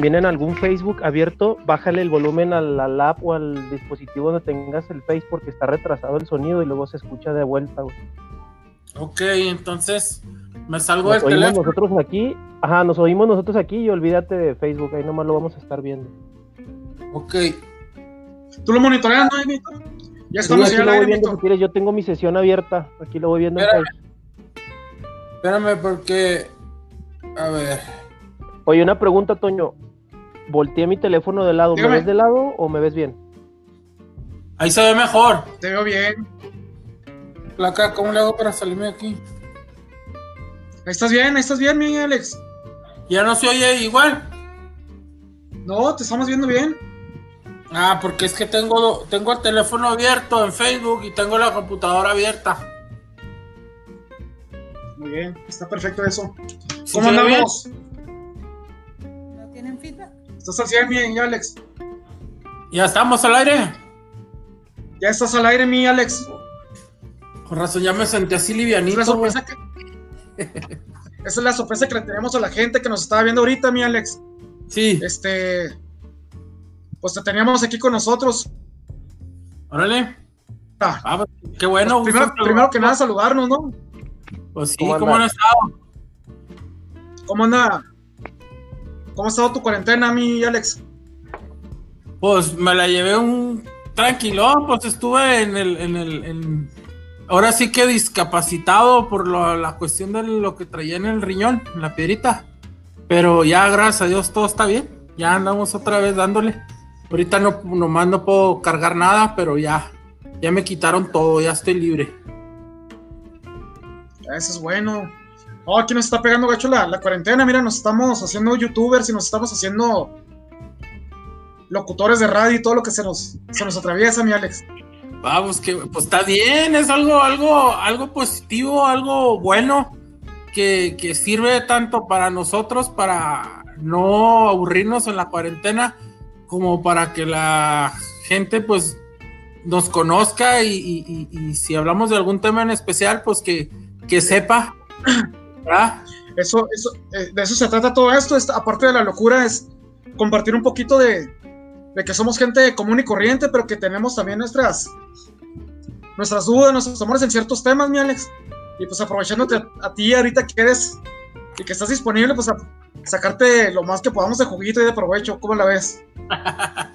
también en algún Facebook abierto, bájale el volumen a la app o al dispositivo donde tengas el Face porque está retrasado el sonido y luego se escucha de vuelta, güey. Ok, entonces me salgo Nos del oímos teléfono. nosotros aquí, ajá, nos oímos nosotros aquí y olvídate de Facebook, ahí nomás lo vamos a estar viendo. Ok. ¿Tú lo monitoreas, no? Ya Sí, estamos aquí ya al lo voy viendo, Víctor. si quieres, yo tengo mi sesión abierta, aquí lo voy viendo en Espérame. Espérame porque... A ver. Oye, una pregunta, Toño. Volteé mi teléfono de lado, ¿me ves de lado o me ves bien? Ahí se ve mejor. Te veo bien. Placa, ¿cómo le hago para salirme de aquí? Ahí estás bien, ahí estás bien, mi Alex. Ya no se oye igual. No, te estamos viendo bien. Ah, porque es que tengo, tengo el teléfono abierto en Facebook y tengo la computadora abierta. Muy bien, está perfecto eso. ¿Sí ¿Cómo andamos? ¿Estás al 100, mi Alex? ¿Ya estamos al aire? Ya estás al aire, mi Alex. Con razón, ya me sentí así Es la livianito. güey. sorpresa que... Esa es la sorpresa que le tenemos a la gente que nos estaba viendo ahorita, mi Alex. Sí, Este... Pues te teníamos aquí con nosotros. órale. Ah, Ah, pues, qué bueno. primero, gusto primero que nada saludarnos, ¿no? Pues sí, ¿Cómo ¿cómo, anda? han estado? ¿Cómo anda? ¿Cómo ha estado tu cuarentena, mi Alex? Pues me la llevé un tranquilón, pues estuve en el, en el, en- ahora sí que discapacitado por lo- la cuestión de lo que traía en el riñón, en la piedrita. Pero ya, gracias a Dios, todo está bien. Ya andamos otra vez dándole. Ahorita no, nomás no puedo cargar nada, pero ya, ya me quitaron todo, ya estoy libre. Eso es bueno. Oh, aquí nos está pegando gacho la, la cuarentena. Mira, nos estamos haciendo youtubers y nos estamos haciendo locutores de radio y todo lo que se nos, se nos atraviesa, mi Alex. Vamos, que pues está bien, es algo, algo, algo positivo, algo bueno que, que sirve tanto para nosotros, para no aburrirnos en la cuarentena, como para que la gente pues nos conozca y, y- y- y si hablamos de algún tema en especial, pues que, que sepa. Eso, eso, eh, de eso se trata todo esto. Aparte de la locura, es compartir un poquito de, de que somos gente común y corriente, pero que tenemos también nuestras, nuestras dudas, nuestros amores en ciertos temas, mi Alex. Y pues aprovechándote a, a ti ahorita que eres y que estás disponible, pues a sacarte lo más que podamos de juguito y de provecho. ¿Cómo la ves?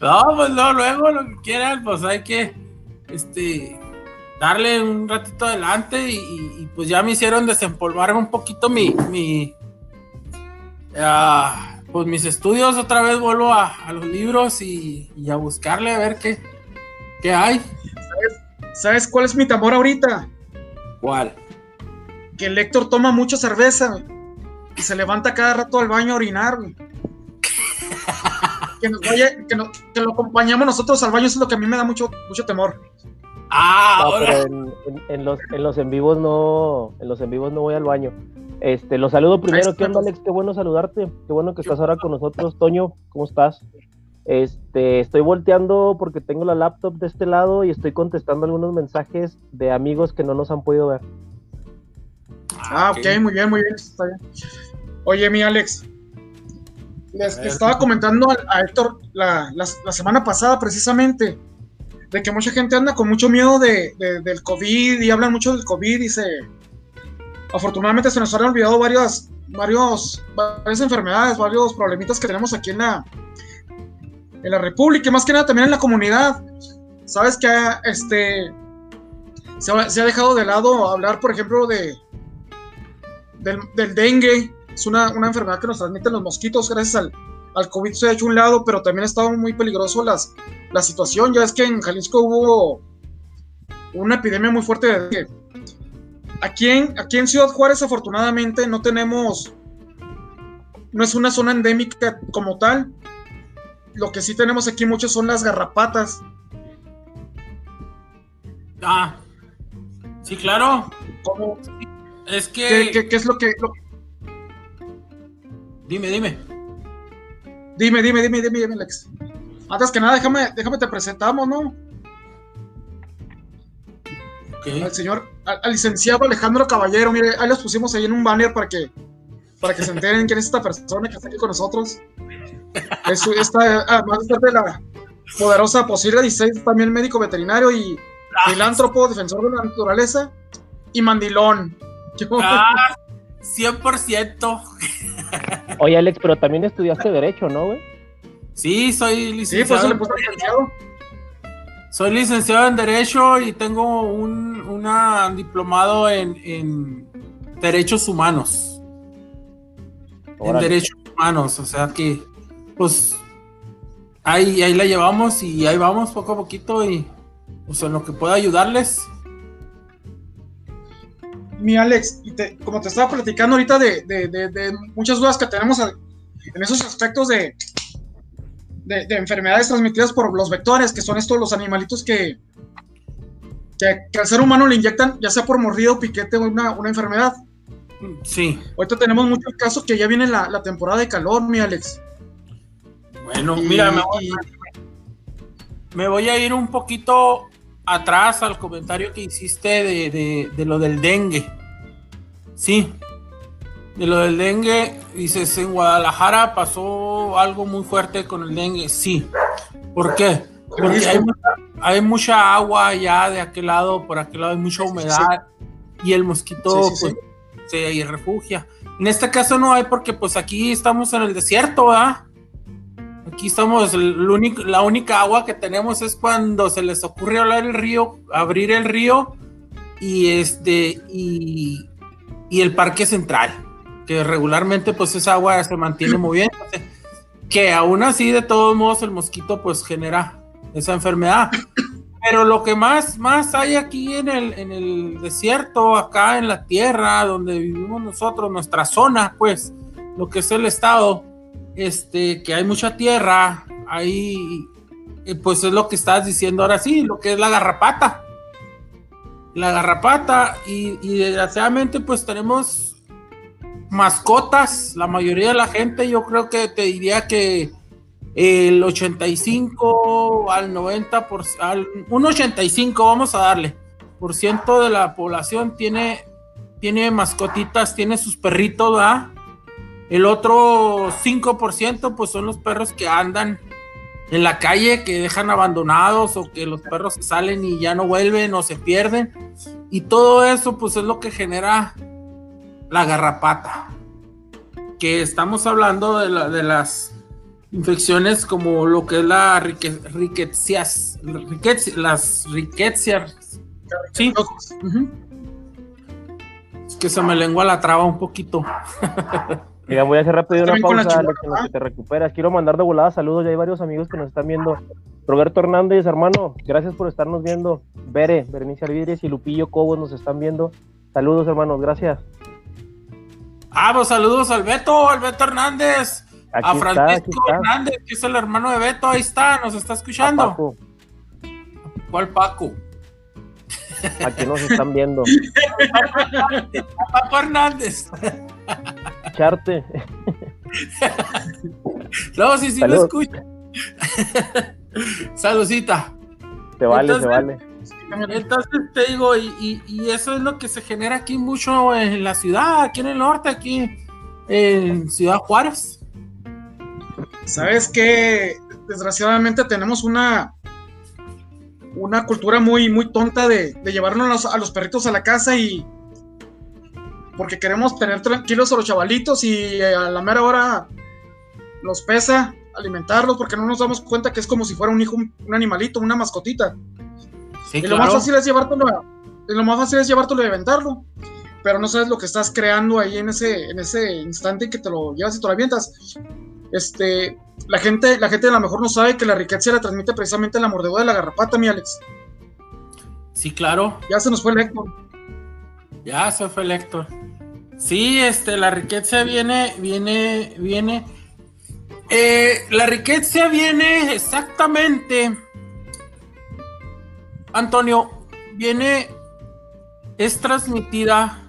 No, pues no, luego lo que quieran, pues hay que este darle un ratito adelante y, y- y, pues ya me hicieron desempolvar un poquito mi, mi ah, pues mis estudios, otra vez vuelvo a, a los libros y, y a buscarle a ver qué, qué hay. ¿Sabes cuál es mi temor ahorita? ¿Cuál? Que el Héctor toma mucha cerveza y se levanta cada rato al baño a orinar. que nos vaya, que, no- que lo acompañamos nosotros al baño, eso es lo que a mí me da mucho, mucho temor. Ah, No, ahora. pero en, en- en los, en los en vivos no, en los en vivos no voy al baño. Este, los saludo primero. ¿Qué onda. Alex? Qué bueno saludarte. Qué bueno que estás ahora con nosotros. Toño, ¿cómo estás? Este, estoy volteando porque tengo la laptop de este lado y estoy contestando algunos mensajes de amigos que no nos han podido ver. Ah, ok, muy bien, muy bien. Está bien. Oye, mi Alex, les estaba comentando a, a Héctor la, la- la semana pasada precisamente de que mucha gente anda con mucho miedo de, de- del COVID y hablan mucho del COVID y se... Afortunadamente se nos han olvidado varias, varios, varias enfermedades, varios problemitas que tenemos aquí en la, en la República y más que nada también en la comunidad. Sabes que este, se, ha- dejado de lado hablar, por ejemplo, de, del, del dengue. Es una, una enfermedad que nos transmiten los mosquitos. Gracias al, al COVID se ha hecho un lado, pero también ha estado muy peligroso las, la situación. Ya es que en Jalisco hubo una epidemia muy fuerte de. Aquí en, aquí en Ciudad Juárez, afortunadamente, no tenemos. No es una zona endémica como tal. Lo que sí tenemos aquí mucho son las garrapatas. Ah, sí, claro. Como, Es ¿qué, que. qué- qué es lo que.? lo- Dime, dime. dime, dime, dime, dime, dime, Alex. Antes que nada, déjame, déjame te presentamos, ¿no? Ok. al señor, al, al licenciado Alejandro Caballero, mire, ahí los pusimos ahí en un banner para que para que se enteren quién es esta persona que está aquí con nosotros. Es, esta, además de ser de la poderosa Posible 16, también médico veterinario y filántropo, defensor de la naturaleza y mandilón. Ah, 100%. Oye, Alex, pero también estudiaste Derecho, ¿no, güey? Sí, soy Sí, licenciado. pues eso le licenciado. Soy licenciado en Derecho y tengo un una diplomado en, en Derechos Humanos. En. Derechos Humanos, o sea que, pues, ahí, ahí la llevamos y ahí vamos poco a poquito y, pues, en lo que pueda ayudarles. Mi Alex, y te- como te estaba platicando ahorita de, de- de- de muchas dudas que tenemos en esos aspectos de, de, de enfermedades transmitidas por los vectores, que son estos los animalitos que, que, que al ser humano le inyectan, ya sea por mordido o piquete, una, una enfermedad. Sí, Ahorita tenemos muchos casos que ya viene la, la temporada de calor, mi Alex. bueno, Y- mira, me voy, me voy a ir un poquito atrás al comentario que hiciste de, de- de lo del dengue. Sí, de lo del dengue, dices, en Guadalajara pasó algo muy fuerte con el dengue. Sí, ¿por qué? Porque hay, mucha- hay mucha agua ya de aquel lado, por aquel lado hay mucha humedad y el mosquito Sí, pues, se refugia. En este caso no hay porque pues aquí estamos en el desierto, ¿verdad? Aquí estamos, el único- la única agua que tenemos es cuando se les ocurre hablar el río, abrir el río y este y, y el parque central, que regularmente pues esa agua se mantiene moviéndose, que aún así de todos modos el mosquito pues genera esa enfermedad. Pero lo que más, más hay aquí en el, en el desierto, acá en la tierra donde vivimos nosotros, nuestra zona, pues, lo que es el estado, este, que hay mucha tierra, ahí, eh, pues es lo que estás diciendo ahora sí, lo que es la garrapata. La garrapata, y, y desgraciadamente, pues tenemos mascotas, la mayoría de la gente, yo creo que te diría que el 85 al 90 por un 85 vamos a darle por ciento de la población tiene tiene mascotitas tiene sus perritos ¿verdad? el otro 5% pues son los perros que andan en la calle que dejan abandonados o que los perros salen y ya no vuelven o se pierden y todo eso pues es lo que genera la garrapata que estamos hablando de, la- de las infecciones como lo que es la rique, riquecias, riquez- las riquecias. Sí, es que se me lengua la traba un poquito. Mira, voy a hacer rápido una pausa, en lo que te recuperas. Quiero mandar de volada saludos, ya hay varios amigos que nos están viendo. Roberto Hernández, hermano, gracias por estarnos viendo. Bere, Berenice Alvidres y Lupillo Cobos nos están viendo. Saludos, hermanos, gracias. Ah, pues saludos al Beto, al Beto Hernández, Aquí a Francisco está. Hernández, que es el hermano de Beto, ahí está, nos está A escuchando. Paco, ¿Cuál Paco? aquí nos están viendo. A Paco Hernández. Charte, No, sí, sí lo escucho. Saludcita. te vale, Entonces- te vale. Entonces te digo, y, eso es lo que se genera aquí mucho en la ciudad, aquí en el norte, aquí en Ciudad Juárez. ¿Sabes qué? Desgraciadamente tenemos una una cultura muy muy tonta de, llevarnos a los, a los perritos a la casa y porque queremos tener tranquilos a los chavalitos y a la mera hora los pesa alimentarlos porque no nos damos cuenta que es como si fuera un hijo, un animalito, una mascotita. Sí, y lo más fácil es llevártelo a- y lo más fácil es llevártelo y venderlo. Pero no sabes lo que estás creando ahí en ese, en ese instante que te lo llevas y te lo avientas. Este, la gente, la gente a lo mejor no sabe que la riqueza la transmite precisamente la mordedura de la garrapata, mi Alex. Sí, claro. Ya se nos fue el Héctor. Ya se fue el Héctor. Sí, este, la riqueza viene, viene, viene. Eh, la riqueza viene exactamente. Antonio, viene. Es transmitida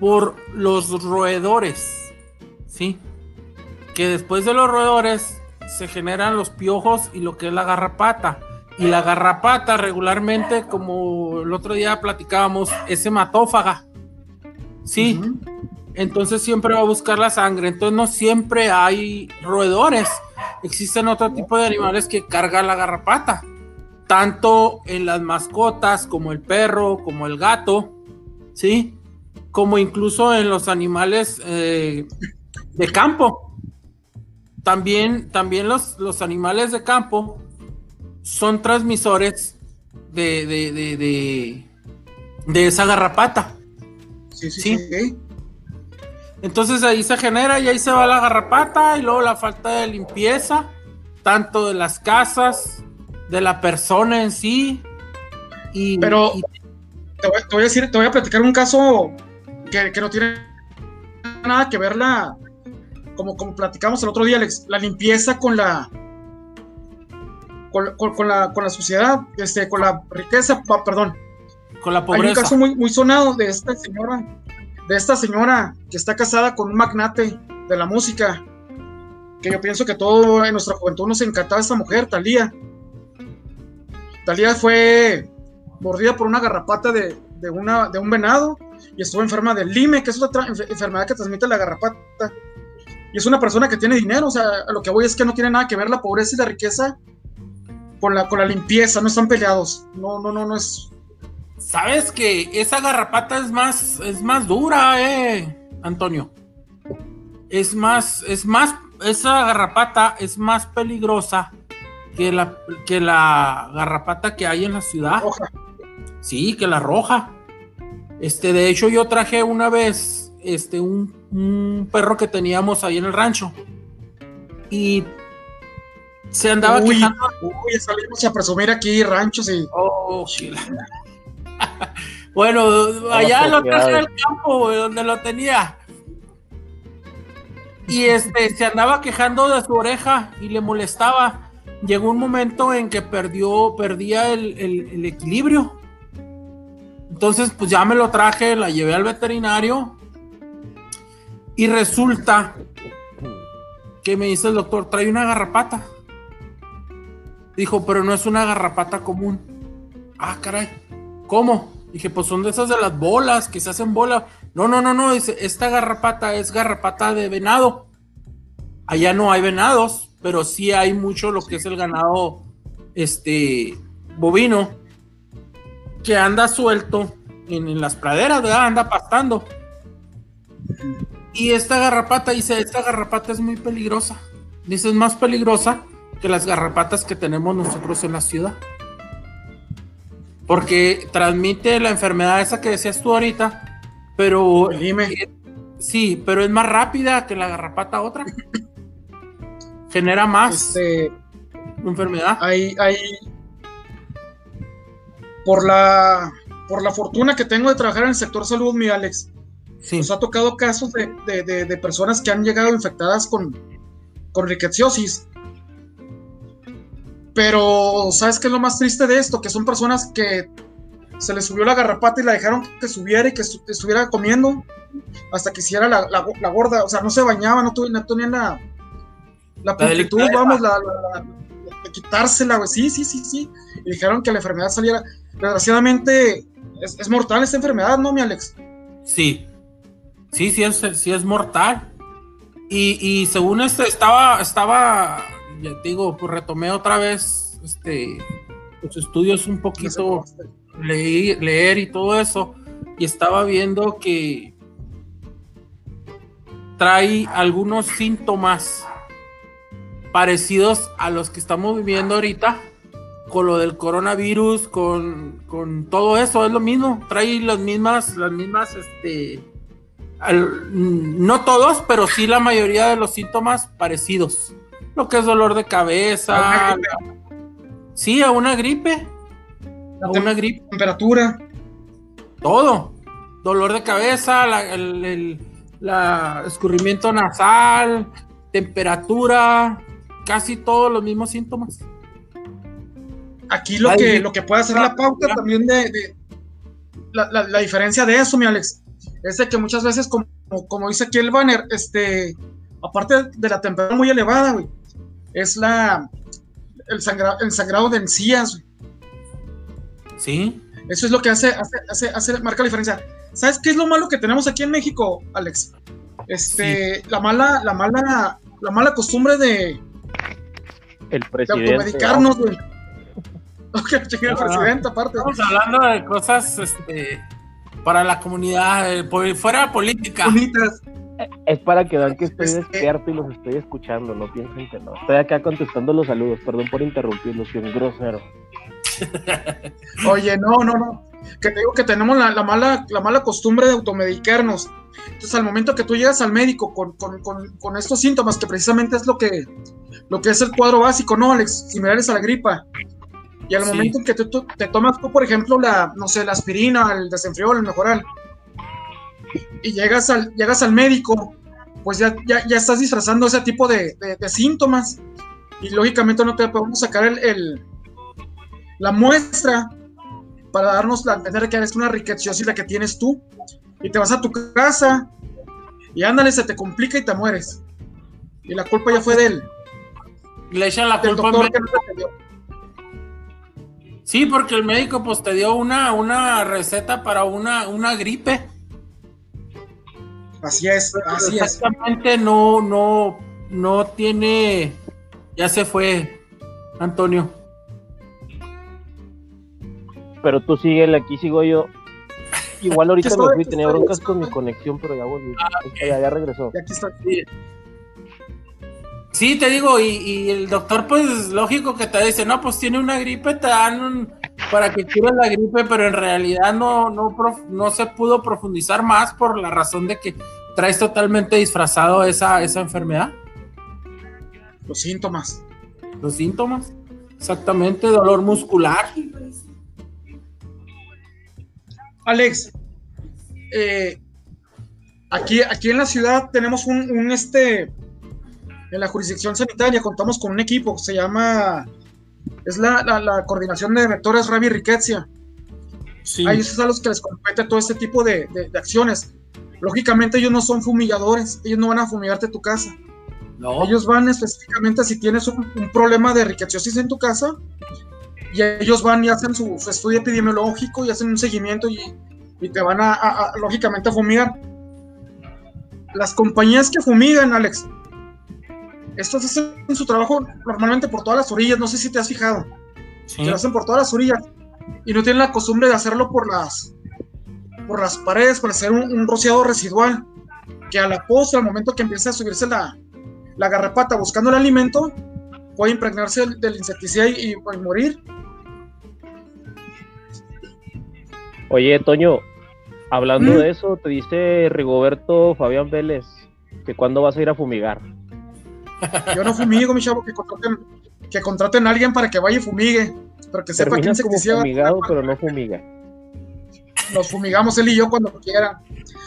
por los roedores. ¿Sí? Que después de los roedores se generan los piojos y lo que es la garrapata. Y la garrapata regularmente, como el otro día platicábamos, es hematófaga. Sí, entonces siempre va a buscar la sangre. Entonces no siempre hay roedores. Existen otro tipo de animales que cargan la garrapata. Tanto en las mascotas como el perro, como el gato, ¿sí? Como incluso en los animales eh, de campo. También, también los, los animales de campo son transmisores de, de, de, de, esa garrapata. Sí, sí, sí. Entonces ahí se genera y ahí se va la garrapata y luego la falta de limpieza, tanto de las casas, de la persona en sí. Y, Pero Te, voy, a decir, te voy a platicar un caso que, no tiene nada que ver la, como, como platicamos el otro día, Alex, la limpieza con la con, la, con la sociedad, este, con la riqueza, perdón. Con la pobreza. Hay un caso muy, muy sonado de esta señora de esta señora que está casada con un magnate de la música, que yo pienso que todo en nuestra juventud nos encantaba esta mujer, Talía. Talía fue mordida por una garrapata de, una, de un venado y estuvo enferma del lime, que es otra enfermedad que transmite la garrapata. Y es una persona que tiene dinero, o sea, lo que voy es que no tiene nada que ver la pobreza y la riqueza con la, con la limpieza, no están peleados. No, no, no, no es, Sabes que esa garrapata es más, es más dura, eh, Antonio. Es más, es más, esa garrapata es más peligrosa que la, que la garrapata que hay en la ciudad. Roja. Sí, que la roja. Este, de hecho, yo traje una vez, este, un, un perro que teníamos ahí en el rancho. Y se andaba uy, quejando. Uy, salimos a presumir aquí ranchos y. Oh, chila. bueno, allá lo traje al campo, donde lo tenía. Y este se andaba quejando de su oreja y le molestaba. Llegó un momento en que perdió, perdía el, equilibrio. Entonces, pues ya me lo traje, la llevé al veterinario. Y resulta que me dice el doctor, trae una garrapata. Dijo, pero no es una garrapata común. Ah, caray. ¿Cómo? Dije, pues son de esas de las bolas que se hacen bola. No, no, no, no. Dice, esta garrapata es garrapata de venado. Allá no hay venados, pero sí hay mucho lo que es el ganado este bovino que anda suelto en, las praderas, ¿verdad? Anda pastando. Y esta garrapata, dice, esta garrapata es muy peligrosa. Dice, es más peligrosa que las garrapatas que tenemos nosotros en la ciudad. Porque transmite la enfermedad esa que decías tú ahorita, pero... Dime. sí, pero es más rápida que la garrapata otra. Genera más este, enfermedad. Hay, hay... Por la, por la fortuna que tengo de trabajar en el sector salud, mi Alex, sí. nos ha tocado casos de, de, de, personas que han llegado infectadas con, con riqueciosis pero, ¿sabes qué es lo más triste de esto? Que son personas que se les subió la garrapata y la dejaron que subiera y que estuviera comiendo hasta que hiciera la, la, gorda. O sea, no se bañaba, no, tuve, no tenían la, la pulcritud, vamos, la, de quitársela, güey. Sí, sí, sí, sí. Y dijeron que la enfermedad saliera. Desgraciadamente, es, mortal esta enfermedad, ¿no, mi Alex? Sí. Sí, sí es, sí es mortal. Y, y según este, estaba, estaba ya te digo, pues retomé otra vez este, los estudios un poquito, leer y todo eso, y estaba viendo que trae algunos síntomas parecidos a los que estamos viviendo ahorita, con lo del coronavirus, con, con todo eso, es lo mismo, trae las mismas, las mismas, este, no todos, pero sí la mayoría de los síntomas parecidos lo que es dolor de cabeza. sí, a una gripe. a una gripe. Temperatura. Todo. Dolor de cabeza, el, escurrimiento nasal, temperatura, casi todos los mismos síntomas. Aquí lo, que, lo que puede hacer la pauta también de, la, diferencia de eso, mi Alex, es de que muchas veces, como, como dice aquí el banner, este, aparte de la temperatura muy elevada, güey, es la el, sangrado, el sangrado de encías. Sí. Eso es lo que hace, hace, hace, hace- marca la diferencia. ¿Sabes qué es lo malo que tenemos aquí en México, Alex? Este, la mala, la mala, la mala costumbre de, El de presidente. automedicarnos, güey. El presidente, aparte. Estamos hablando de cosas este, para la comunidad, eh, por- fuera de política. Bonitas. Es para que vean que estoy Este- despierto y los estoy escuchando, no piensen que no. Estoy acá contestando los saludos, perdón por interrumpirlos, soy un grosero. Oye, no, no, no. Que te digo que tenemos la, la mala, la mala costumbre de automedicarnos. Entonces, al momento que tú llegas al médico con, con- con- con estos síntomas, que precisamente es lo que, lo que es el cuadro básico, ¿no, Alex? Similares a la gripa. Y al Sí. momento en que tú, tú- te tomas tú, por ejemplo, la, no sé, la aspirina, el desenfriol, el mejoral, y llegas al, llegas al médico, pues ya, ya, ya estás disfrazando ese tipo de, de- de síntomas. Y lógicamente no te podemos sacar el- el, la muestra para darnos la entender que eres una riqueciosa la que tienes tú. Y te vas a tu casa y ándale, se te complica y te mueres. Y la culpa ya fue del, Le echan la culpa al médico. no. Sí, porque el médico pues te dio una, una receta para una, una gripe. Así es, así es. Exactamente, no, no, no tiene. Ya se fue, Antonio. Pero tú síguele, aquí sigo yo. Igual ahorita me estoy, fui, tenía broncas con mi conexión, pero ya volví. Ah, ya, ya regresó. Y aquí está. Sí. Sí, te digo, y, y el doctor, pues lógico que te dice, no, pues tiene una gripe, te dan un, para que cures la gripe, pero en realidad no, no, prof- no se pudo profundizar más por la razón de que traes totalmente disfrazado esa, esa enfermedad, Los síntomas. los síntomas. Exactamente, dolor muscular. Alex, eh, aquí, aquí en la ciudad tenemos un, un, este, en la jurisdicción sanitaria contamos con un equipo, se llama, es la, la- la coordinación de vectores Ravi Riquezia. Sí. A ellos es a los que les compete todo este tipo de, de- de acciones. Lógicamente ellos no son fumigadores, ellos no van a fumigarte tu casa. No, Ellos van específicamente si tienes un, un problema de riqueciosis en tu casa y ellos van y hacen su, su estudio epidemiológico y hacen un seguimiento y, y te van a, a- a, lógicamente a fumigar. Las compañías que fumigan, Alex, estos hacen su trabajo normalmente por todas las orillas, no sé si te has fijado, sí. que lo hacen por todas las orillas y no tienen la costumbre de hacerlo por las por las paredes para hacer un, un rociado residual que a la postre, al momento que empieza a subirse la, la garrapata buscando el alimento, puede impregnarse del, del insecticida y, y puede morir. Oye, Toño, hablando ¿Mm? de eso, te dice Rigoberto Fabián Vélez que cuándo vas a ir a fumigar. Yo no fumigo, mi chavo, que contraten, que contraten a alguien para que vaya y fumigue, pero que sepa como insecticida fumigado, pero no fumiga. nos fumigamos él y yo cuando quiera.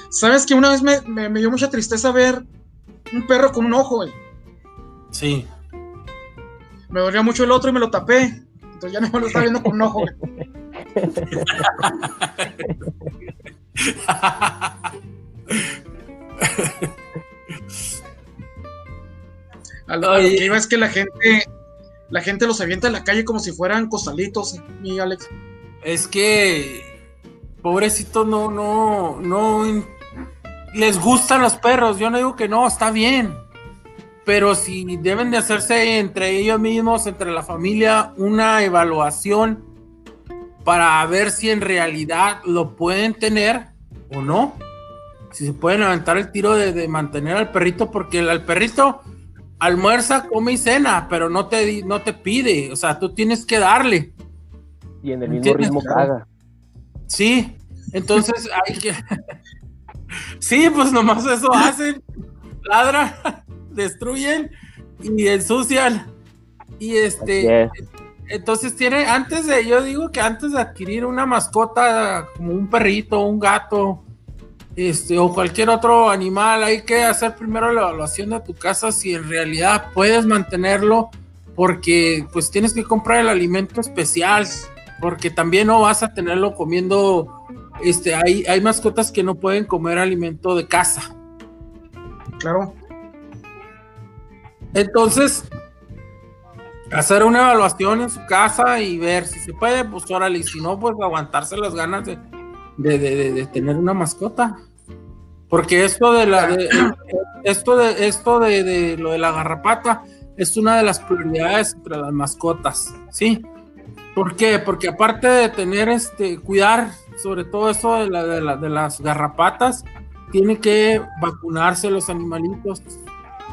¿Sabes que una vez me, me- me dio mucha tristeza ver un perro con un ojo, güey? Sí. Me dolía mucho el otro y me lo tapé. Entonces ya no me lo estaba viendo con un ojo, güey. A lo, a que iba es que la gente, la gente los avienta en la calle como si fueran costalitos, mi Alex. Es que pobrecitos no, no, no les gustan los perros. Yo no digo que no, está bien. Pero si deben de hacerse entre ellos mismos, entre la familia, una evaluación para ver si en realidad lo pueden tener o no. Si se pueden aventar el tiro de, de mantener al perrito, porque el, al perrito almuerza, come y cena, pero no te, no te pide. O sea, tú tienes que darle. Y en el mismo ¿Entiendes? ritmo caga. Sí, entonces hay que. sí, pues nomás eso hacen. Ladran, destruyen y ensucian. Y este, es. Entonces tiene, antes de, yo digo que antes de adquirir una mascota como un perrito, un gato, este, o cualquier otro animal, hay que hacer primero la evaluación de tu casa si en realidad puedes mantenerlo, porque pues tienes que comprar el alimento especial, porque también no vas a tenerlo comiendo, este, hay, hay mascotas que no pueden comer alimento de casa. Claro. Entonces, hacer una evaluación en su casa y ver si se puede, pues órale, y si no, pues aguantarse las ganas de, de, de- de tener una mascota. Porque esto de la de- esto de esto de, de lo de la garrapata es una de las prioridades entre las mascotas, ¿sí? ¿Por qué? Porque aparte de tener este cuidar sobre todo eso de, la, de, la- de las garrapatas, tiene que vacunarse los animalitos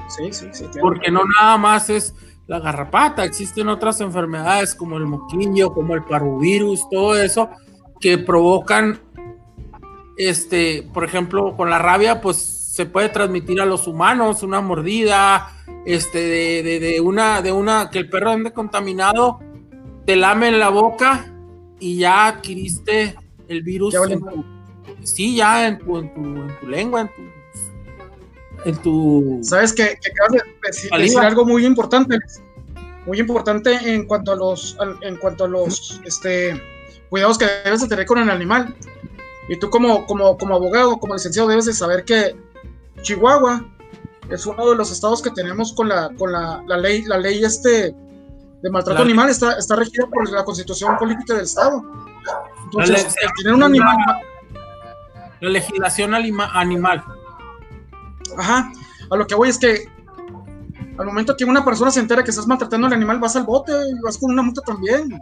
Sí, sí, sí. porque no nada más es la garrapata, existen otras enfermedades como el moquillo, como el parvovirus, todo eso que provocan, este, por ejemplo, con la rabia, pues se puede transmitir a los humanos una mordida, este, de, de- de una, de una, que el perro ande contaminado, te lame en la boca y ya adquiriste el virus. Ya en tu- sí, ya en tu, en tu, en tu lengua, en tu, en tu Sabes que, que acabas de decir, Saliva. decir algo muy importante, muy importante en cuanto a los, en cuanto a los, este, cuidados que debes de tener con el animal. Y tú como, como, como abogado, como licenciado, debes de saber que Chihuahua es uno de los estados que tenemos con la, con la, la ley, la ley este de maltrato La- animal está, está regida por la constitución política del estado. Entonces, al tener un animal, la legislación animal. Ajá, a lo que voy es que al momento que una persona se entera que estás maltratando al animal, vas al bote y vas con una multa también.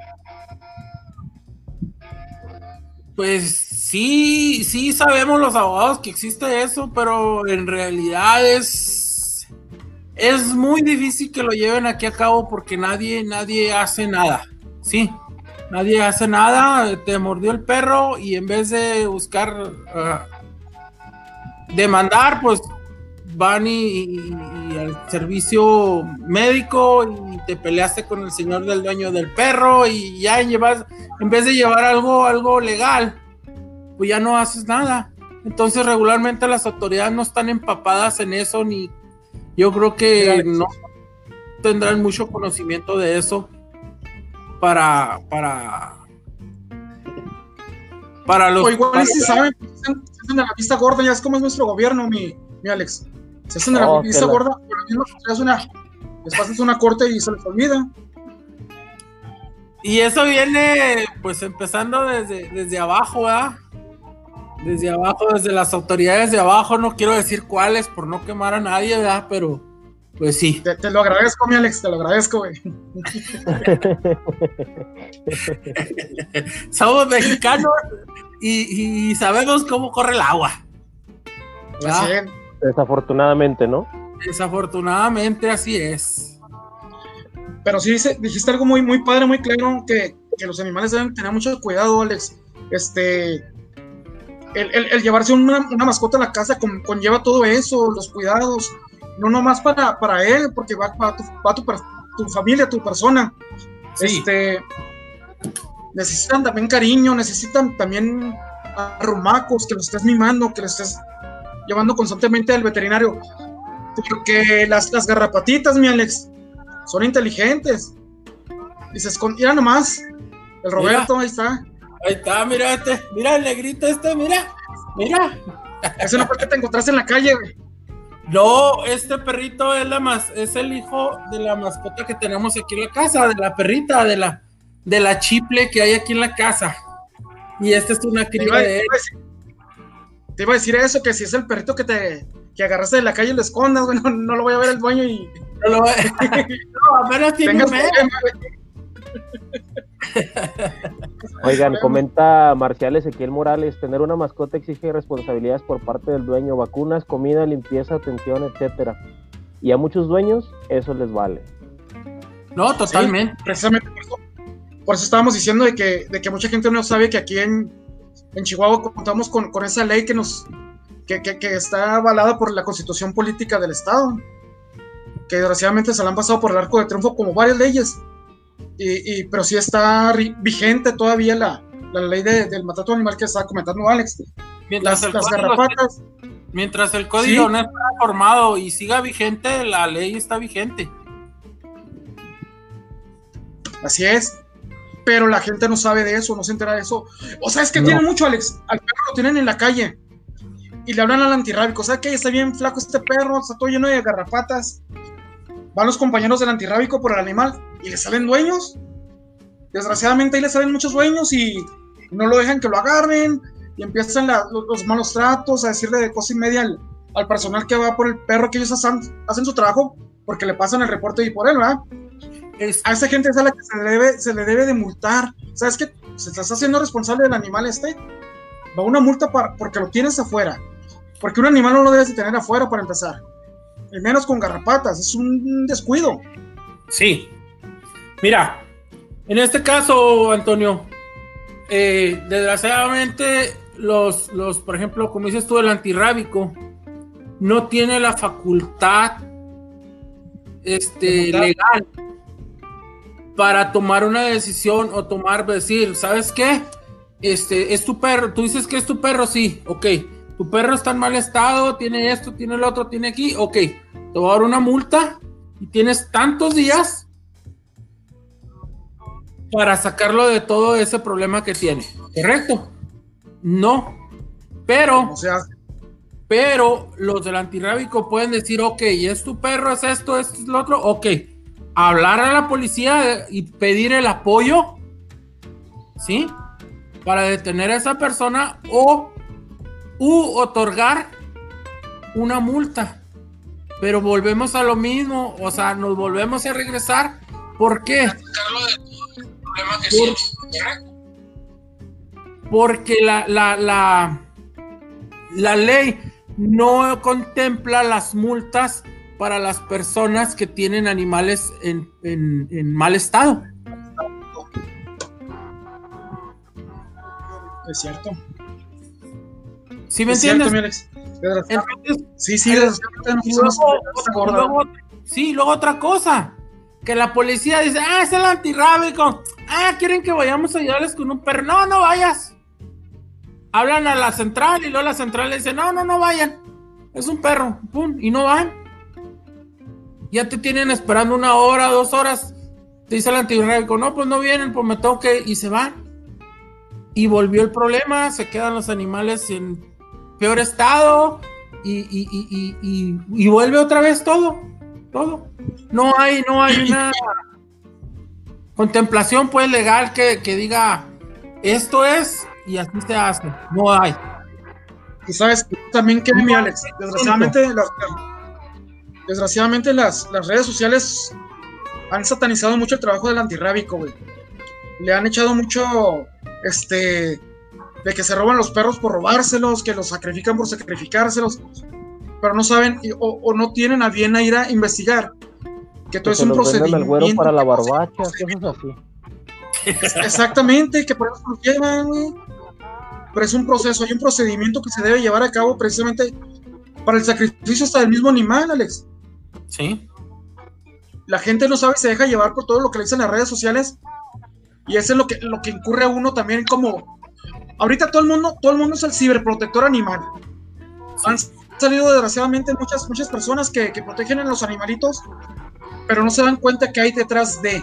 Pues sí, sí sabemos los abogados que existe eso, pero en realidad es es muy difícil que lo lleven aquí a cabo porque nadie nadie hace nada. Sí, nadie hace nada. Te mordió el perro y en vez de buscar ah, demandar, pues van y, y- y al servicio médico y te peleaste con el señor del dueño del perro y ya llevas en vez de llevar algo, algo legal, pues ya no haces nada. Entonces regularmente las autoridades no están empapadas en eso, ni yo creo que no tendrán mucho conocimiento de eso para, para, para los... O igual para- si saben, hacen de la vista gorda, ya es como es nuestro gobierno, mi, mi Alex. Se hacen de la Oh, la- gorda, por lo mismo que les una, les pasas una corte y se les olvida. Y eso viene, pues, empezando desde, desde abajo, ¿verdad? Desde abajo, desde las autoridades de abajo, no quiero decir cuáles por no quemar a nadie, ¿verdad? Pero, pues sí. Te, te lo agradezco, mi Alex, te lo agradezco, güey. Somos mexicanos y, y sabemos cómo corre el agua. ¿verdad? Así es. Desafortunadamente, ¿no? Desafortunadamente así es. Pero sí dice- dijiste algo muy, muy padre, muy claro, que, que los animales deben tener mucho cuidado, Alex. Este, el, el- el llevarse una, una mascota a la casa con- conlleva todo eso, los cuidados, no nomás para, para él, porque va para tu, va tu, tu familia, tu persona. Sí. Este, necesitan también cariño, necesitan también arrumacos, que los estés mimando, que los estés llevando constantemente al veterinario. Porque las, las garrapatitas, mi Alex, son inteligentes. Y se escondían nomás. El Roberto, ahí está. Ahí está, mira este, mira el negrito este, mira, mira. Ese no fue que te encontraste en la calle, güey. No, este perrito es la mas, es el hijo de la mascota que tenemos aquí en la casa, de la perrita, de la, de la chiple que hay aquí en la casa. Y esta es una cría de él. Te iba a decir eso, que si es el perrito que te que agarraste de la calle y lo escondas, güey, no, no lo voy a ver el dueño y No, lo- no, apenas tiene. Oigan, comenta Marcial Ezequiel Morales, tener una mascota exige responsabilidades por parte del dueño, vacunas, comida, limpieza, atención, etcétera. Y a muchos dueños eso les vale. No, totalmente. precisamente por eso, por eso estábamos diciendo de que, de que mucha gente no sabe que aquí en, en Chihuahua contamos con, con esa ley que nos que, que- que está avalada por la constitución política del estado que desgraciadamente se la han pasado por el arco de triunfo como varias leyes y, y- pero sí está vigente todavía la, la ley de- del maltrato animal que estaba comentando Alex Mientras las, el las garrapatas mientras el código Sí. no está formado y siga vigente, la ley está vigente. Así es. Pero la gente no sabe de eso, no se entera de eso. O sea, es que No. tiene mucho, Alex. Al perro lo tienen en la calle. Y le hablan al antirrábico. O sea, que está bien flaco este perro, está todo lleno de garrapatas. Van los compañeros del antirrábico por el animal y le salen dueños. Desgraciadamente ahí le salen muchos dueños y no lo dejan que lo agarren y empiezan los, malos tratos, a decirle de cosa y media al, personal que va por el perro, que ellos hacen, hacen su trabajo porque le pasan el reporte y por él, ¿verdad? A esa gente es a la que se le debe, se le debe de multar. ¿Sabes qué? Se está haciendo responsable del animal este. Va una multa para, porque lo tienes afuera. Porque un animal no lo debes de tener afuera para empezar. Y menos con garrapatas. Es un descuido. Sí. Mira, en este caso, Antonio, eh, desgraciadamente los, los, por ejemplo, como dices tú, el antirrábico no tiene la facultad este, legal para tomar una decisión o tomar, decir, ¿sabes qué? Este, es tu perro, tú dices que es tu perro, sí, ok. Tu perro está en mal estado, tiene esto, tiene el otro, tiene aquí, ok. Te voy a dar una multa y tienes tantos días para sacarlo de todo ese problema que tiene, ¿correcto? No, pero, o sea, pero los del antirrábico pueden decir, ok, es tu perro, es esto, es lo otro, ok hablar a la policía y pedir el apoyo, ¿sí? Para detener a esa persona o u otorgar una multa. Pero volvemos a lo mismo, o sea, nos volvemos a regresar. ¿Por qué? porque la, la, la, la ley no contempla las multas para las personas que tienen animales en, mal estado. Es cierto. ¿Sí me entiendes? sí, sí, sí, luego otra cosa. Que la policía dice, ah, es el antirrábico. Ah, quieren que vayamos a ayudarles con un perro. No, no vayas. Hablan a la central y luego la central le dice, no, no, no vayan. Es un perro. Pum, y no van ya te tienen esperando una hora, dos horas. Te dice el antirrábico, no, pues no vienen, pues me toque y se van. Y volvió el problema, se quedan los animales en peor estado y, vuelve otra vez todo, todo. No hay, no hay una contemplación pues legal que, diga esto es y así se hace. No hay. Y sabes también que mi Alex, desgraciadamente desgraciadamente las, las redes sociales han satanizado mucho el trabajo del antirrábico, güey. Le han echado mucho, este, de que se roban los perros por robárselos, que los sacrifican por sacrificárselos, pero no saben o, no tienen a bien a ir a investigar que todo es un procedimiento. para la barbacha, así. Exactamente, que por eso los llevan, güey. Pero es un proceso, hay un procedimiento que se debe llevar a cabo precisamente para el sacrificio hasta del mismo animal, Alex. Sí. La gente no sabe, se deja llevar por todo lo que le dicen las redes sociales. Y eso es lo que, lo que incurre a uno también como... Ahorita todo el mundo, todo el mundo es el ciberprotector animal. Han salido desgraciadamente muchas, muchas personas que, protegen a los animalitos, pero no se dan cuenta que hay detrás de.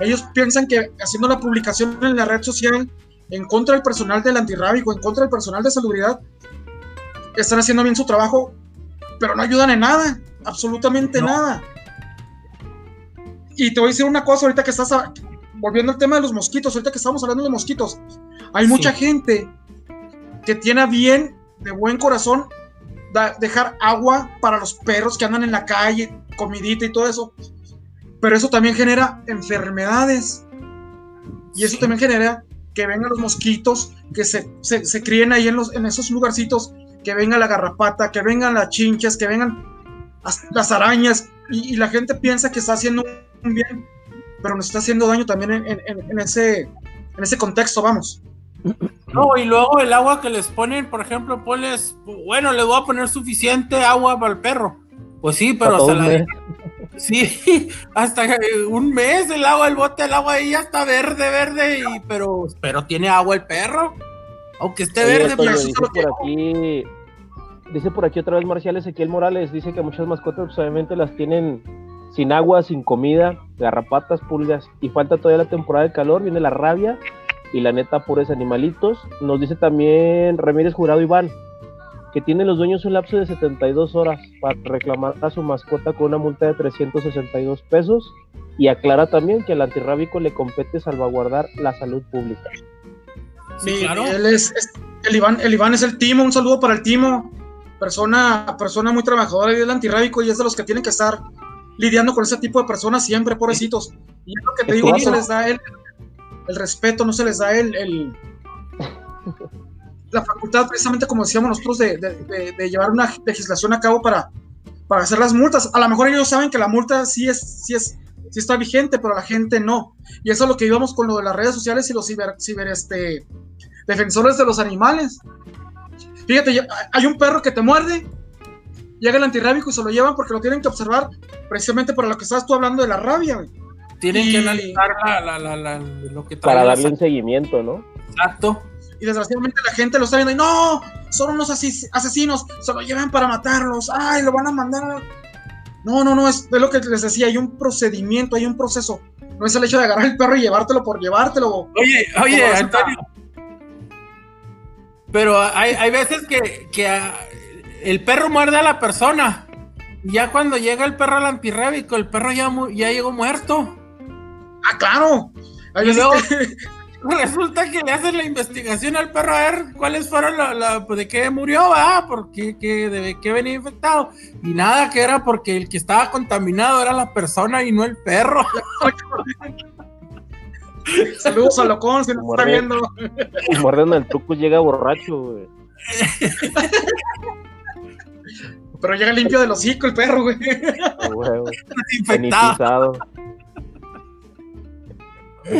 Ellos piensan que haciendo la publicación en la red social en contra del personal del antirrábico, en contra del personal de salubridad, están haciendo bien su trabajo, pero no ayudan en nada absolutamente nada. Y te voy a decir una cosa, ahorita que estás volviendo al tema de los mosquitos, ahorita que estamos hablando de mosquitos, hay mucha gente que tiene bien, de buen corazón, dejar agua para los perros que andan en la calle, comidita y todo eso. Pero eso también genera enfermedades. Y eso también genera que vengan los mosquitos, que se, se, críen ahí en, los, en esos lugarcitos, que venga la garrapata, que vengan las chinchas, que vengan las arañas, y, la gente piensa que está haciendo un bien, pero nos está haciendo daño también en, ese, en ese contexto, vamos. No, y luego el agua que les ponen, por ejemplo, ponles, bueno, le voy a poner suficiente agua para el perro. Pues sí, pero se la Sí, hasta un mes el agua, el bote del agua ahí ya está verde, verde, y, pero, pero tiene agua el perro. Aunque esté verde, pero por aquí Dice por aquí otra vez Marcial Ezequiel Morales, dice que muchas mascotas pues, obviamente las tienen sin agua, sin comida, garrapatas, pulgas, y falta todavía la temporada de calor, viene la rabia y la neta pobres animalitos. Nos dice también Ramírez Jurado Iván, que tienen los dueños un lapso de 72 horas para reclamar a su mascota con una multa de 362 pesos y aclara también que al antirrábico le compete salvaguardar la salud pública. Sí, claro. Él es, el, Iván, el Iván es el Timo, un saludo para el Timo, persona, persona muy trabajadora y el antirrábico y es de los que tienen que estar lidiando con ese tipo de personas siempre, pobrecitos. Y es lo que te digo, no se les da el, el respeto, no se les da el, el la facultad, precisamente como decíamos nosotros, de, de, de, llevar una legislación a cabo para, para hacer las multas. A lo mejor ellos saben que la multa sí es, sí es, sí está vigente, pero la gente no. Y eso es lo que íbamos con lo de las redes sociales y los ciber, ciber este, defensores de los animales. Fíjate, hay un perro que te muerde, llega el antirrábico y se lo llevan porque lo tienen que observar precisamente por lo que estás tú hablando de la rabia. Tienen y... que analizar la, la, la, lo que Para darle un seguimiento, ¿no? Exacto y desgraciadamente la gente lo está viendo y no, son unos asesinos, se lo llevan para matarlos, ay, lo van a mandar. No, no, no, es, lo que les decía, hay un procedimiento, hay un proceso. No es el hecho de agarrar el perro y llevártelo por llevártelo. Oye, oye, Antonio. Pero hay, hay veces que, que el perro muerde a la persona. Ya cuando llega el perro al antirrábico, el perro ya, ya llegó muerto. Ah, claro. Hay y luego, que... Resulta que le hacen la investigación al perro a ver cuáles fueron la, la pues, de qué murió, va, porque qué, de qué venía infectado. Y nada, que era porque el que estaba contaminado era la persona y no el perro. Saludos a Locón, se nos está viendo. Mordiendo el truco llega borracho, güey. Pero llega limpio del hocico el perro, güey. Infectado.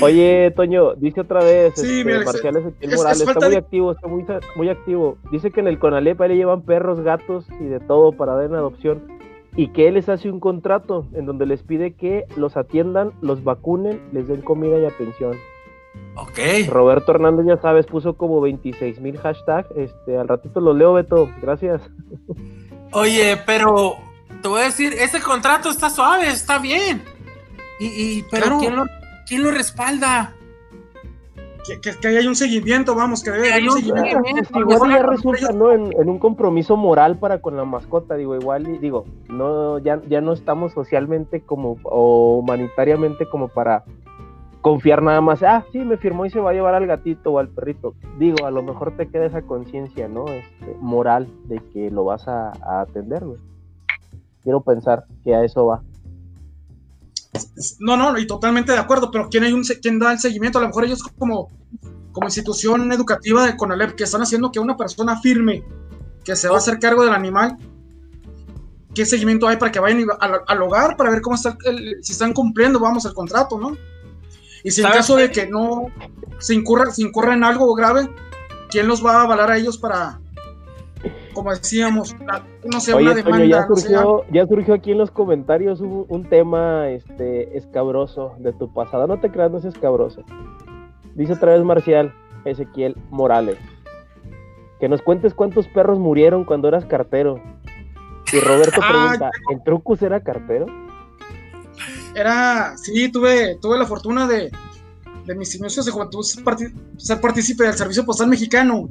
Oye, Toño, dice otra vez, sí, este, mira, Marcial Ezequiel Morales, está muy de... activo, está muy, muy activo. Dice que en el Conalep le llevan perros, gatos y de todo para dar en adopción y que él les hace un contrato en donde les pide que los atiendan, los vacunen, les den comida y atención. Ok. Roberto Hernández, ya sabes, puso como 26 mil hashtags. Este, al ratito lo leo, Beto. Gracias. Oye, pero te voy a decir, ese contrato está suave, está bien. Y, y pero Claro. ¿quién, lo, quién lo respalda? Que, que, que hay un seguimiento, vamos, que debe haber un seguimiento. Pues igual ya resulta ¿no? en, en un compromiso moral para con la mascota, digo, igual, digo, no, ya, ya no estamos socialmente como o humanitariamente como para confiar nada más, ah, sí, me firmó y se va a llevar al gatito o al perrito. Digo, a lo mejor te queda esa conciencia, ¿no? Este, moral de que lo vas a, a atender. Quiero pensar que a eso va. No, no, y totalmente de acuerdo, pero ¿quién, hay un, quién da el seguimiento? A lo mejor ellos como, como institución educativa de CONALEP que están haciendo que una persona firme que se va a hacer cargo del animal, ¿qué seguimiento hay para que vayan al, al hogar para ver cómo está el- si están cumpliendo, vamos, el contrato, ¿no? Y si en ¿Sabes caso de que no se incurra, se incurra en algo grave, ¿quién los va a avalar a ellos para, como decíamos, la- no sé, una Oye, Toño, demanda? ya surgió, ya surgió aquí en los comentarios un, un tema este, escabroso de tu pasado. No te creas, no es escabroso. Dice otra vez Marcial Ezequiel Morales. Que nos cuentes cuántos perros murieron cuando eras cartero. Y Roberto Ah, pregunta, ¿el Trucus era cartero? era, sí, tuve, tuve la fortuna de, de mis inicios de juventud ser partícipe del servicio postal mexicano.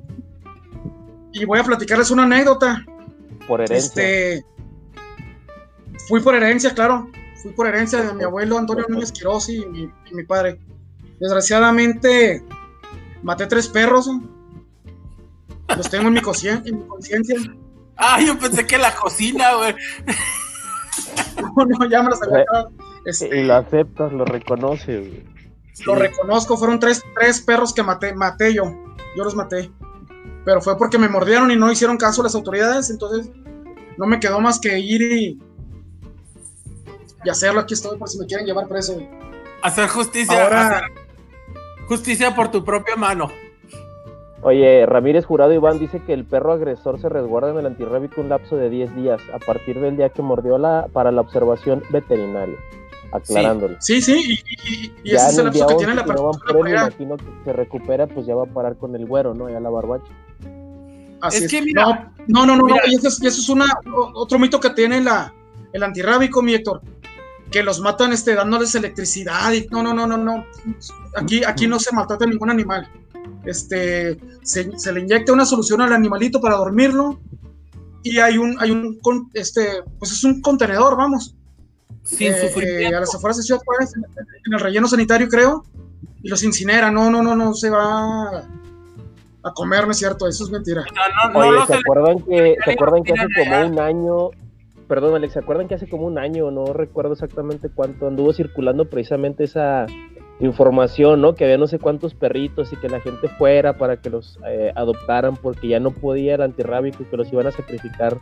Y voy a platicarles una anécdota. Por herencia. Este, fui por herencia, claro. Fui por herencia de mi abuelo Antonio Núñez Quiroz y mi, y mi padre. Desgraciadamente, maté tres perros. Los tengo en mi concien- en mi conciencia. Ah, yo pensé que la cocina, güey. No, no, ya me los había. Este, Y lo aceptas, lo reconoces. güey. Lo reconozco, fueron tres, tres perros que maté, maté yo. Yo los maté. Pero fue porque me mordieron y no hicieron caso las autoridades, entonces no me quedó más que ir y, y hacerlo. Aquí estoy por si me quieren llevar preso. Hacer justicia. Ahora- hacer justicia por tu propia mano. Oye, Ramírez Jurado Iván dice que el perro agresor se resguarda en el antirrábico un lapso de 10 días a partir del día que mordió la, para la observación veterinaria. Aclarándolo. Sí, sí, y, y- y- ese es en el lapso que 11, tiene la no persona me a- imagino que se recupera, pues ya va a parar con el güero, ¿no? Ya la barbacha. Así Es es. que mira- no, no, no, no, mira. y eso es, eso es una, otro mito que tiene la, el antirrábico, mi Héctor, que los matan este, dándoles electricidad y no, no, no, no, no. Aquí, aquí no se maltrata ningún animal. Este, se, se le inyecta una solución al animalito para dormirlo y hay un, hay un, este, pues es un contenedor, vamos, Sin eh, sufrimiento. eh, a las afueras de Ciudad Juárez, en, en el relleno sanitario, creo, y los incinera. No, no, no, no se va a comer, no es cierto, eso es mentira. No, no Oye, ¿se acuerdan que, ¿se acuerdan que hace como un año, perdón Alex, ¿se acuerdan que hace como un año, no recuerdo exactamente cuánto, anduvo circulando precisamente esa información, ¿no? Que había no sé cuántos perritos y que la gente fuera para que los eh, adoptaran porque ya no podía el antirrábico y que los iban a sacrificar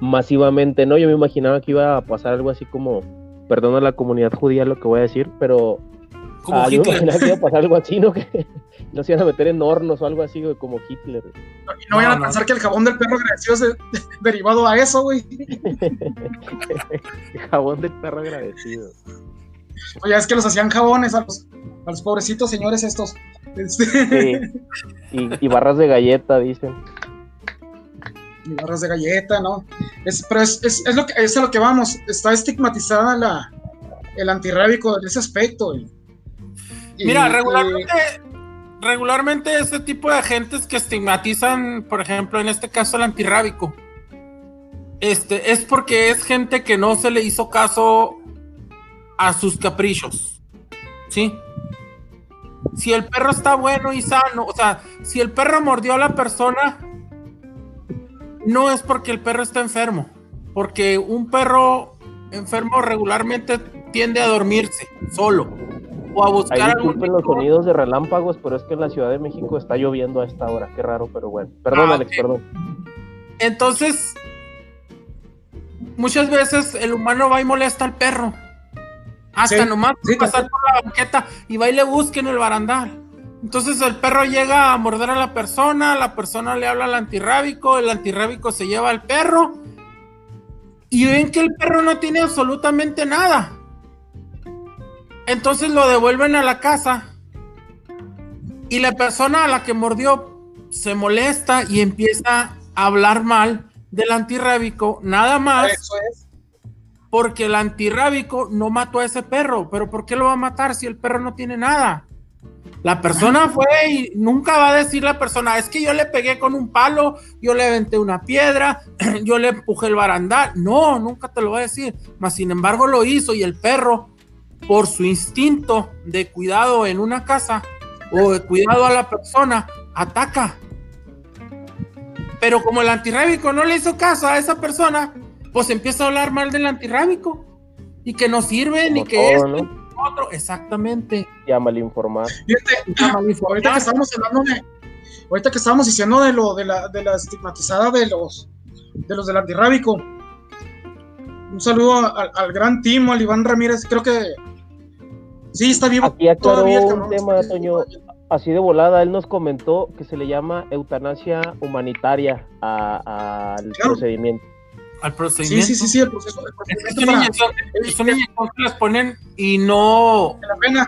masivamente, ¿no? Yo me imaginaba que iba a pasar algo así como, perdón a la comunidad judía lo que voy a decir, pero como ah, yo me imaginaba que iba a pasar algo así, ¿no? Que los iban a meter en hornos o algo así, güey, como Hitler. Y no vayan No, a no. pensar que el jabón del perro agradecido es de- derivado a eso, güey. Jabón del perro agradecido. Oye, es que los hacían jabones a los, a los pobrecitos señores estos. Este, Sí. Y, y barras de galleta, dicen. y barras de galleta, ¿no? Es, pero es, es, es lo que, es a lo que vamos. Está estigmatizada la, el antirrábico en ese aspecto. y- Mira, y- regularmente, regularmente ese tipo de agentes que estigmatizan, por ejemplo, en este caso el antirrábico, este, es porque es gente que no se le hizo caso a sus caprichos. ¿Sí? Si el perro está bueno y sano, o sea, si el perro mordió a la persona, no es porque el perro está enfermo, porque un perro enfermo regularmente tiende a dormirse solo o a buscar Ahí algún disculpen los sonidos de relámpagos, pero es que en la Ciudad de México está lloviendo a esta hora. Qué raro, pero bueno. Perdón, Ah, Alex, perdón. Entonces, muchas veces el humano va y molesta al perro. Hasta Sí, nomás sí, pasar por la banqueta y va y le busca en el barandal. Entonces el perro llega a morder a la persona, la persona le habla al antirrábico, el antirrábico se lleva al perro y ven que el perro no tiene absolutamente nada. Entonces lo devuelven a la casa y la persona a la que mordió se molesta y empieza a hablar mal del antirrábico, nada más Eso es. porque el antirrábico no mató a ese perro. Pero ¿por qué lo va a matar si el perro no tiene nada? La persona fue y nunca va a decir la persona, es que yo le pegué con un palo, yo le aventé una piedra, yo le empujé el barandal. No, nunca te lo va a decir. Mas sin embargo lo hizo y el perro, por su instinto de cuidado en una casa o de cuidado a la persona, ataca. Pero como el antirrábico no le hizo caso a esa persona, pues empieza a hablar mal del antirrábico y que no sirve ni Como que ni lo otro. Exactamente. Y a malinformar. Fíjate, Está mal ahorita que estábamos hablando de, ahorita que estábamos diciendo de lo de la, de la estigmatizada de los de los del antirrábico. Un saludo al, al gran Timo, al Iván Ramírez, creo que sí está vivo Aquí aclaró todavía el un tema, Sí, Toño. Así de volada, él nos comentó que se le llama eutanasia humanitaria al Claro. procedimiento. Al Sí, procedimiento. sí, sí, sí, el proceso, el Es, procedimiento una para- inyección, es una inyección que les ponen y no. en la pena.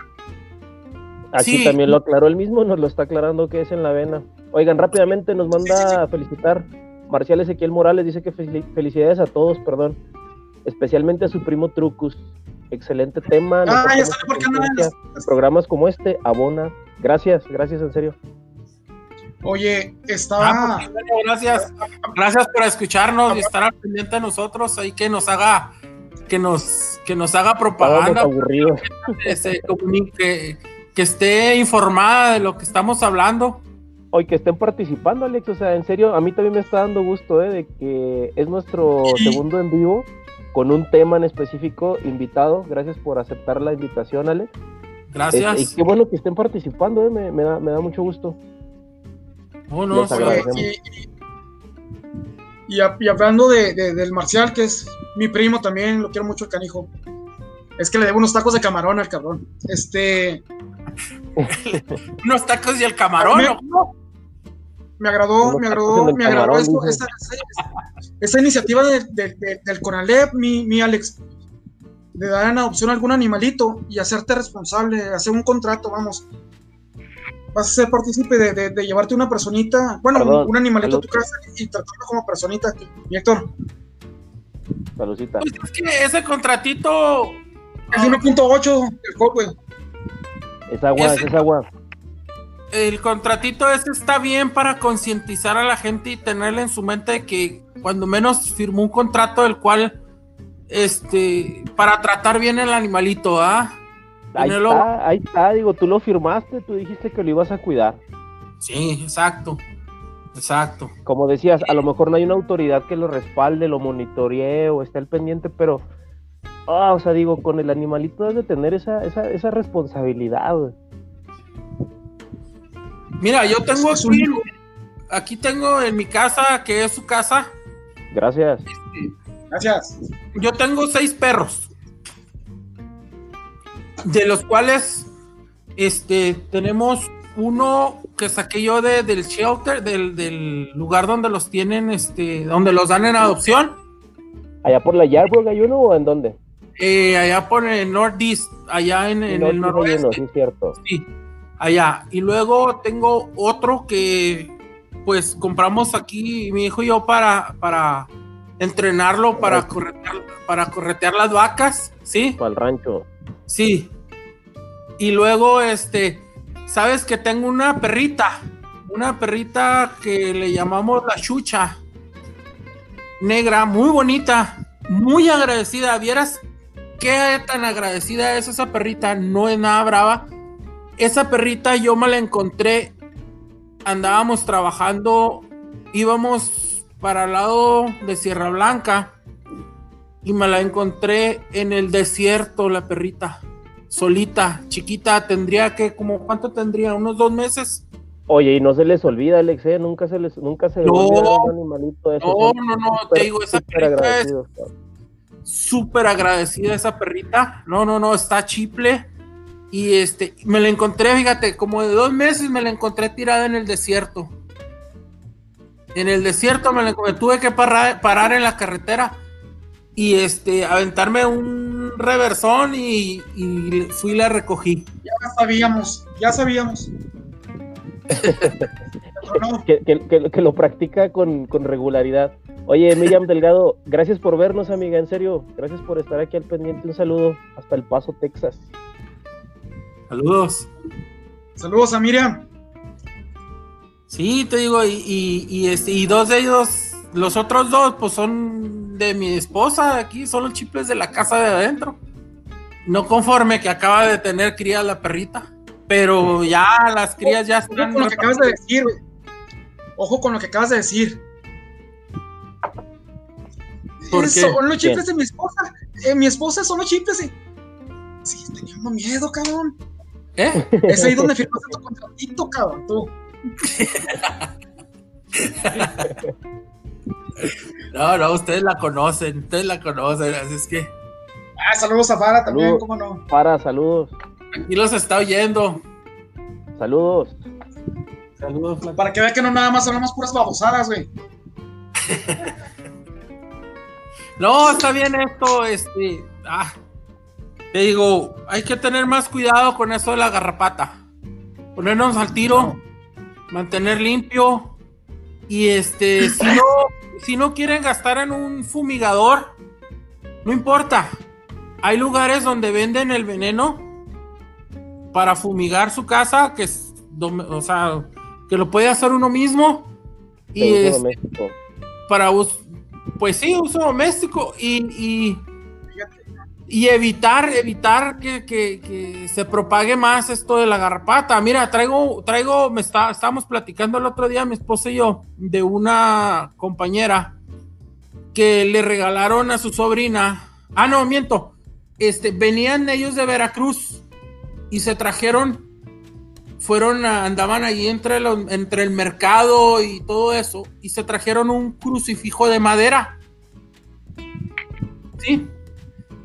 Aquí Sí. también lo aclaró él mismo, nos lo está aclarando que es en la vena. Oigan, rápidamente nos manda Sí, sí, sí. a felicitar Marcial Ezequiel Morales, dice que fel- felicidades a todos, perdón, especialmente a su primo Trucus. Excelente tema. Ah, ya por qué Programas como este, abona. Gracias, gracias en serio. Oye, Ah, estaba. pues, bueno, gracias. Gracias por escucharnos y estar al pendiente de nosotros. Ahí que nos haga, que nos, que nos haga propaganda, que, se comunique, que esté informada de lo que estamos hablando. Hoy que estén participando, Alex, o sea, en serio, a mí también me está dando gusto, ¿eh? De que es nuestro Sí. segundo en vivo con un tema en específico invitado. Gracias por aceptar la invitación, Alex. Gracias. Este, y qué bueno que estén participando, ¿eh? Me, me da, me da mucho gusto. Oh, no, sí. Agradecemos. y, hablando de, de- del Marcial, que es mi primo también, lo quiero mucho el canijo. Es que le debo unos tacos de camarón al cabrón. Este, unos tacos y el camarón. ¿no? Me agradó, me agradó, me agradó esto, esta, esta- esta iniciativa de- de- de- del Conalep, mi, mi Alex, de dar en adopción a algún animalito y hacerte responsable, hacer un contrato, vamos. Vas a ser partícipe de, de- de llevarte una personita, bueno, Perdón, un, animalito a tu casa y tratarlo como personita. Y Héctor, Saludcita. Pues es que ese contratito. es de 1.8 el code, güey. Es agua, ese- es agua. El contratito ese está bien para concientizar a la gente y tenerle en su mente que cuando menos firmó un contrato del cual, este, para tratar bien el animalito, ¿ah? Ahí Tenerlo- está, ahí está, digo, tú lo firmaste, tú dijiste que lo ibas a cuidar. Sí, exacto, exacto. Como decías, a lo mejor no hay una autoridad que lo respalde, lo monitoree o esté al pendiente, pero, ah, o sea, digo, con el animalito debes de tener esa, esa, esa responsabilidad. güey. Mira, yo tengo aquí, tengo en mi casa, que es su casa, Gracias. Gracias. yo tengo seis perros. De los cuales, este, tenemos uno que saqué yo de, del shelter, del, del lugar donde los tienen, este, donde los dan en adopción. ¿Allá por la Yardbrook hay uno o en dónde? Eh, allá por el Northeast, allá en, en No, el uno, noroeste. sí, es cierto. Sí, allá. Y luego tengo otro que pues compramos aquí mi hijo y yo para, para entrenarlo, para corretear, para corretear las vacas, ¿sí? Para el rancho. Sí. Y luego, este, sabes que tengo una perrita, una perrita que le llamamos la chucha, negra, muy bonita, muy agradecida. Vieras qué tan agradecida es esa perrita, no es nada brava. Esa perrita yo me la encontré, andábamos trabajando, íbamos para el lado de Sierra Blanca y me la encontré en el desierto, la perrita, solita, chiquita, tendría que, como, ¿cuánto tendría? ¿Unos dos meses? Oye, y no se les olvida, Alex, ¿eh? Nunca se les, nunca se les No. olvida un animalito de esos. No, no, no, te digo, esa perrita es súper agradecida esa perrita. No, no, no, está chiple. Y este, me la encontré, fíjate, como de dos meses me la encontré tirada en el desierto. En el desierto me la tuve que parar, parar en la carretera y este, aventarme un reversón y, y fui y la recogí. Ya sabíamos, ya sabíamos. Pero no, que, que- que- que lo practica con, con regularidad. Oye, Miriam Delgado, gracias por vernos, amiga, en serio. Gracias por estar aquí al pendiente. Un saludo hasta El Paso, Texas. Saludos. Saludos a Miriam. Sí, te digo, y, y, y, este, y dos de ellos, los otros dos, pues son de mi esposa, aquí son los chiples de la casa de adentro. No conforme que acaba de tener cría la perrita, pero ya las crías ya Ojo están. con lo que acabas de decir, güey. Ojo con lo que acabas de decir. ¿Por qué? Son los chifles de mi esposa. Eh, mi esposa son los chifles. Y... Sí, teniendo miedo, cabrón. ¿Eh? Es ahí donde firmaste tu contratito, cabrón. Tú. No, no, ustedes la conocen, ustedes la conocen, así es que Ah, saludos a Fara también, Saludos. cómo no. Para, saludos. aquí los está oyendo. Saludos. Saludos, Flaco. Para que vea que no nada más hablamos puras babosadas, güey. No, está bien esto, este. Ah, te digo, hay que tener más cuidado con eso de la garrapata. Ponernos al tiro, mantener limpio. Y este, si no, si no quieren gastar en un fumigador, no importa. Hay lugares donde venden el veneno para fumigar su casa, que es, o sea, que lo puede hacer uno mismo. Y uso este, doméstico. para uso, pues sí, uso doméstico y, y, y evitar, evitar que, que- se propague más esto de la garrapata. Mira, traigo, traigo, me está, estábamos platicando el otro día, mi esposa y yo, de una compañera que le regalaron a su sobrina. Ah, no, miento. Este, venían ellos de Veracruz y se trajeron fueron a- andaban allí entre, los- entre el mercado y todo eso y se trajeron un crucifijo de madera. Sí.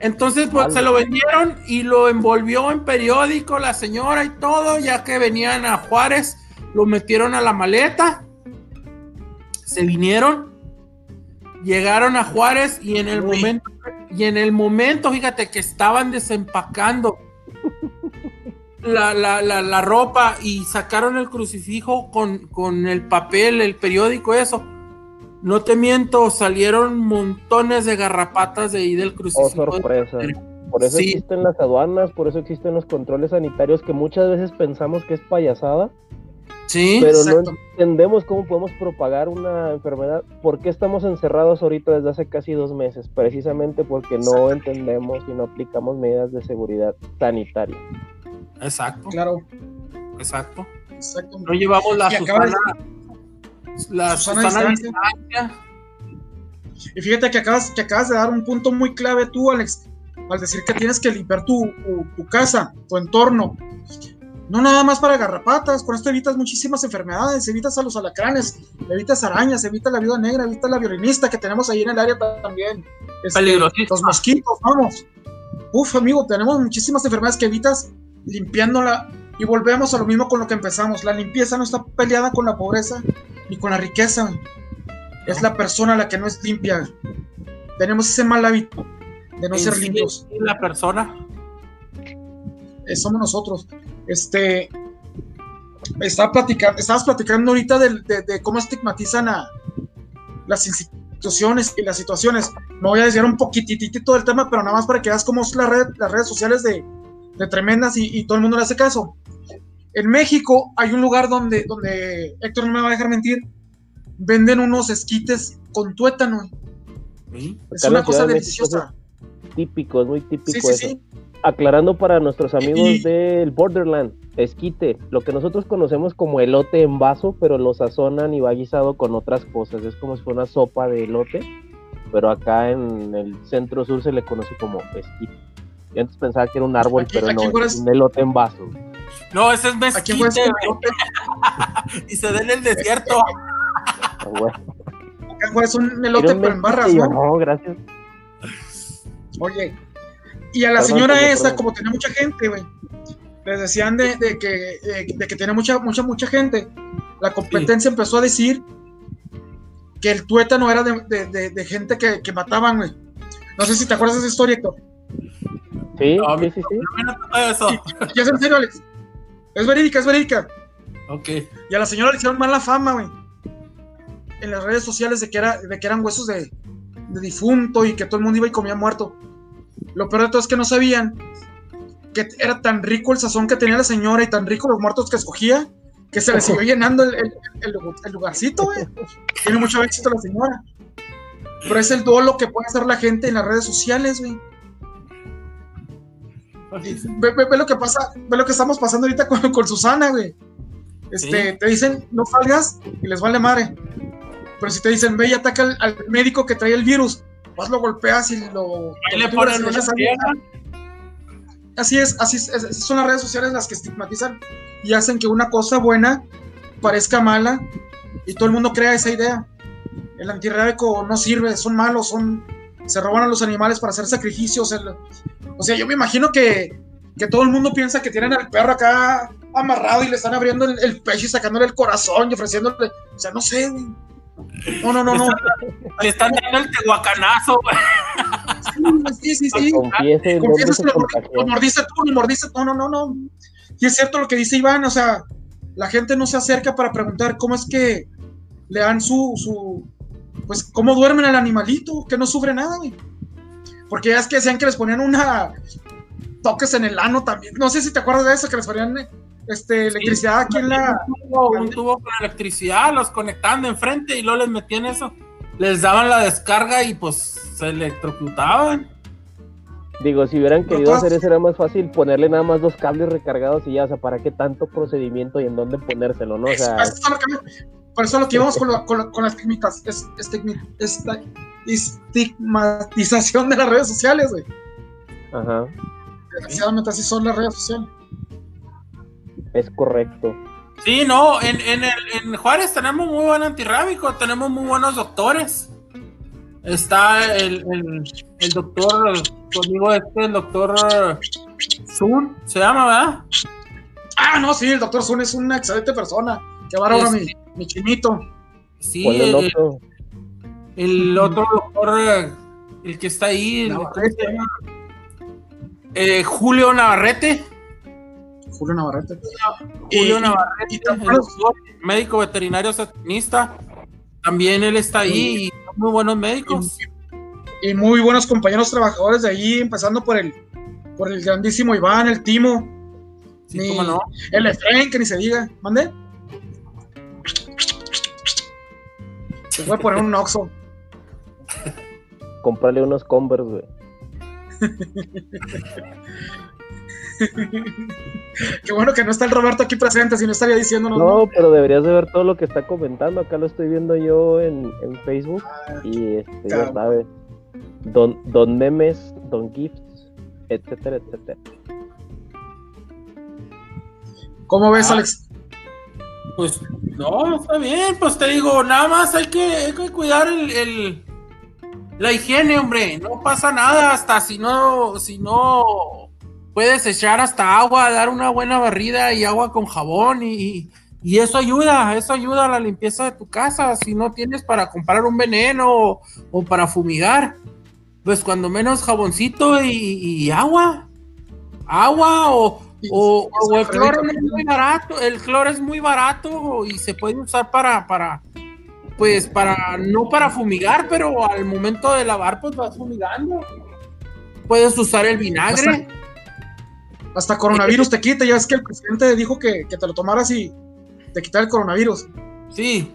Entonces pues Vale. se lo vendieron y lo envolvió en periódico la señora y todo, ya que venían a Juárez, lo metieron a la maleta. Se vinieron, llegaron a Juárez y en el Uy. momento y en el momento, fíjate que estaban desempacando la, la, la, la ropa y sacaron el crucifijo con, con el papel, el periódico, eso. No te miento, salieron montones de garrapatas de ahí del Oh, sorpresa. Por eso Sí. existen las aduanas, por eso existen los controles sanitarios que muchas veces pensamos que es payasada, Sí, pero exacto. no entendemos cómo podemos propagar una enfermedad. ¿Por qué estamos encerrados ahorita desde hace casi dos meses? Precisamente porque no entendemos y no aplicamos medidas de seguridad sanitaria. exacto, Claro, exacto. exacto. No llevamos la de- la Susana Susana distancia. distancia. Y fíjate que acabas, que acabas de dar un punto muy clave tú, Alex, al decir que tienes que limpiar tu, tu, tu casa, tu entorno. No nada más para garrapatas, con esto evitas muchísimas enfermedades, evitas a los alacranes, evitas arañas, evitas la viuda negra, evitas la violinista que tenemos ahí en el área también. Este, los mosquitos, vamos. Uf, amigo, tenemos muchísimas enfermedades que evitas limpiándola y volvemos a lo mismo con lo que empezamos. La limpieza no está peleada con la pobreza ni con la riqueza. Es la persona la que no es limpia. Tenemos ese mal hábito de no ser sí, limpios. sí, La persona. Eh, somos nosotros. Este. Estaba platicando, estabas platicando ahorita de, de cómo estigmatizan a las instituciones y las situaciones. Me voy a desviar un poquititito del tema, pero nada más para que veas cómo son las, red- las redes sociales de, de tremendas y, y todo el mundo le hace caso. En México hay un lugar donde, donde Héctor no me va a dejar mentir, venden unos esquites con tuétano. Sí. Es una cosa deliciosa. Típico, es muy típico Sí, sí, eso. sí. Aclarando para nuestros amigos Y- del Borderland, esquite, lo que nosotros conocemos como elote en vaso, pero lo sazonan y va guisado con otras cosas. Es como si fuera una sopa de elote, pero acá en el centro sur se le conoce como esquite. Yo antes pensaba que era un árbol, Aquí- pero aquí no, es- un elote en vaso. No, ese es Aquí fue mezquite, y se da en el desierto. Es un elote pero en barras, ¿no? no, gracias. Oye, y a la Perdón, señora perdón, esa, perdón. como tenía mucha gente, güey, les decían de, de que, de, de que tenía mucha, mucha, mucha gente, la competencia empezó a decir que el tuétano era de, de- de- de gente que, que mataban, güey. No sé si te acuerdas de esa historia, Héctor. Sí, No, sí, sí, sí. No me eso. Y es en serio, Alex. Es verídica, es verídica. Ok. Y a la señora le hicieron mala fama, güey. En las redes sociales de que, era, de que eran huesos de, de difunto y que todo el mundo iba y comía muerto. Lo peor de todo es que no sabían que era tan rico el sazón que tenía la señora y tan rico los muertos que escogía que se le siguió llenando el, el- el- el lugarcito, güey. Tiene mucho éxito la señora. Pero es el dolo que puede hacer la gente en las redes sociales, güey. Ve, ve- ve lo que pasa, ve lo que estamos pasando ahorita con, con Susana, güey. Este, Sí. te dicen, no salgas y les vale madre. Pero si te dicen, ve y ataca al, al médico que trae el virus, vas lo golpeas y lo. Ahí le ponen una. Así es, así es, es- son las redes sociales las que estigmatizan y hacen que una cosa buena parezca mala y todo el mundo crea esa idea. El antirrábico no sirve, son malos, son se roban a los animales para hacer sacrificios. el- o sea, yo me imagino que, que todo el mundo piensa que tienen al perro acá amarrado y le están abriendo el, el pecho y sacándole el corazón y ofreciéndole. O sea, no sé, güey. No, no, no, no. Le están dando el tehuacanazo, güey. Sí, sí, sí. Confiese que lo, lo mordiste tú, lo mordiste tú, no, no, no. Y es cierto lo que dice Iván, o sea, la gente no se acerca para preguntar cómo es que le dan su, su pues, cómo duermen al animalito, que no sufre nada, güey. Porque ya es que decían que les ponían una toques en el ano también. No sé si te acuerdas de eso, que les ponían este, electricidad aquí en la. Un tubo, un tubo con electricidad, los conectaban de enfrente y luego les metían eso. Les daban la descarga y pues se electrocutaban. Digo, si hubieran querido todas- hacer eso era más fácil ponerle nada más dos cables recargados y ya, o sea, ¿para qué tanto procedimiento y en dónde ponérselo, no? O sea, Es- es lo que- por eso lo que íbamos con, la- con, la- con las estigmitas- es- estigmi- esta estigmatización de las redes sociales, güey. ajá, Desgraciadamente así son las redes sociales. es correcto. Sí, no, en, en, el- en Juárez tenemos muy buen antirrábico, tenemos muy buenos doctores. Está el, el, el doctor, tu amigo este, el doctor Sun, se llama, ¿verdad? Ah, no, sí, el doctor Sun es una excelente persona. Qué bárbaro, mi, mi chinito. Sí, el, otro. El otro doctor, eh, el que está ahí, el, eh, Julio Navarrete. Julio Navarrete. Eh, Julio Navarrete, médico veterinario satanista. También él está ahí y son muy buenos médicos. Y, muy buenos compañeros trabajadores de ahí, empezando por el, por el grandísimo Iván, el Timo. Ni. El Efraín, que ni se diga. ¿Mande? Se fue a poner un Oxxo. Comprarle unos Converse, güey. Qué bueno que no está el Roberto aquí presente, si no estaría diciéndonos. No, pero deberías de ver todo lo que está comentando. Acá lo estoy viendo yo en, en Facebook. Y este, ya sabes. Don, don memes, don gifts, etcétera, etcétera. ¿Cómo ves, Ah. Alex? Pues no, está bien, pues te digo, nada más hay que, hay que cuidar el, el- la higiene, hombre, no pasa nada, hasta si no, si no puedes echar hasta agua, dar una buena barrida y agua con jabón y, y eso ayuda, eso ayuda a la limpieza de tu casa, si no tienes para comprar un veneno o, o para fumigar, pues cuando menos jaboncito y, y agua, agua o, o, o el cloro es muy barato, el cloro es muy barato y se puede usar para, para, pues para, no para fumigar, pero al momento de lavar, pues vas fumigando. Puedes usar el vinagre. Hasta coronavirus te quita. Ya es que el presidente dijo que, que te lo tomaras y te quitara el coronavirus. Sí.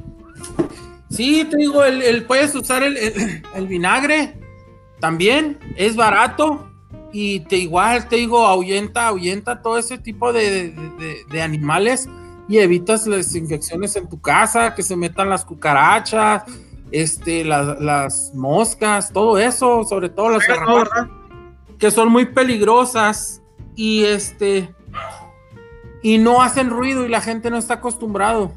Sí, te digo, el, el- puedes usar el, el- el vinagre también, es barato y te igual, te digo, ahuyenta, ahuyenta todo ese tipo de, de- de- de animales y evitas las infecciones en tu casa, que se metan las cucarachas, este, las, las moscas, todo eso, sobre todo las garrapatas que son muy peligrosas y este y no hacen ruido y la gente no está acostumbrado.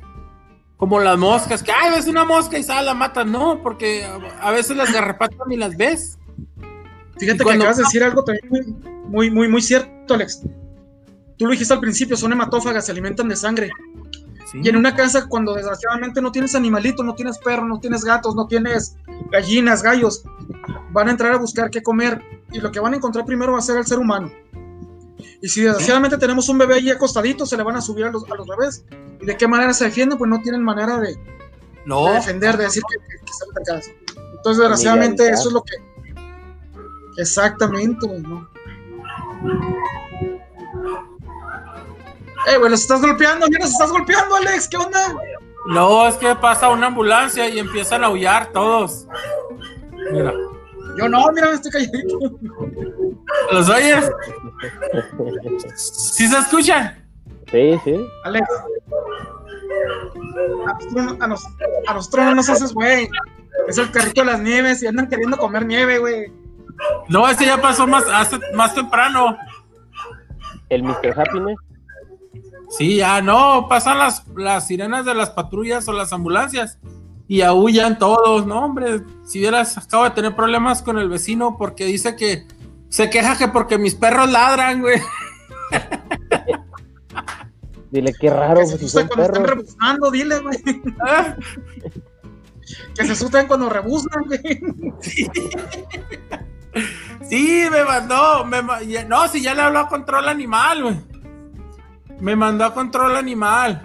Como las moscas, que ay, ves una mosca y sale la mata. No, porque a, veces las garrapatas ni las ves. Fíjate Y que cuando- acabas de decir algo también muy, muy, muy, muy cierto, Alex. Tú lo dijiste al principio, son hematófagas, se alimentan de sangre. Y en una casa, cuando desgraciadamente no tienes animalitos, no tienes perros, no tienes gatos, no tienes gallinas, gallos, van a entrar a buscar qué comer y lo que van a encontrar primero va a ser el ser humano. Y si desgraciadamente tenemos un bebé ahí acostadito, se le van a subir a los, a los bebés. ¿Y de qué manera se defienden? Pues no tienen manera de, No, de defender, de decir que, que, que están atacadas. Entonces, desgraciadamente, eso es lo que. Exactamente, ¿no? Eh, güey, los estás golpeando, mira, los estás golpeando, Alex, ¿qué onda? no, es que pasa una ambulancia y empiezan a aullar todos. Mira, Yo no, mira, me estoy calladito. ¿los oyes? ¿Sí se escuchan? Sí, sí. Alex. A nosotros, no- a, nos- a nosotros no nos haces, güey. Es el carrito de las nieves y andan queriendo comer nieve, güey. No, ese ya pasó más, hace- más temprano. El Mr. Happiness. Sí, ya no, pasan las, las sirenas de las patrullas o las ambulancias y aullan todos, no, hombre, si vieras, acabo de tener problemas con el vecino porque dice que se queja que porque mis perros ladran, güey. Dile qué raro, Que se pues si asustan cuando están perros. rebuzando, dile, güey. Ah, Que se asustan cuando rebuznan, güey. Sí, me mandó, me no, si ya le habló a control animal, güey. Me mandó a control animal.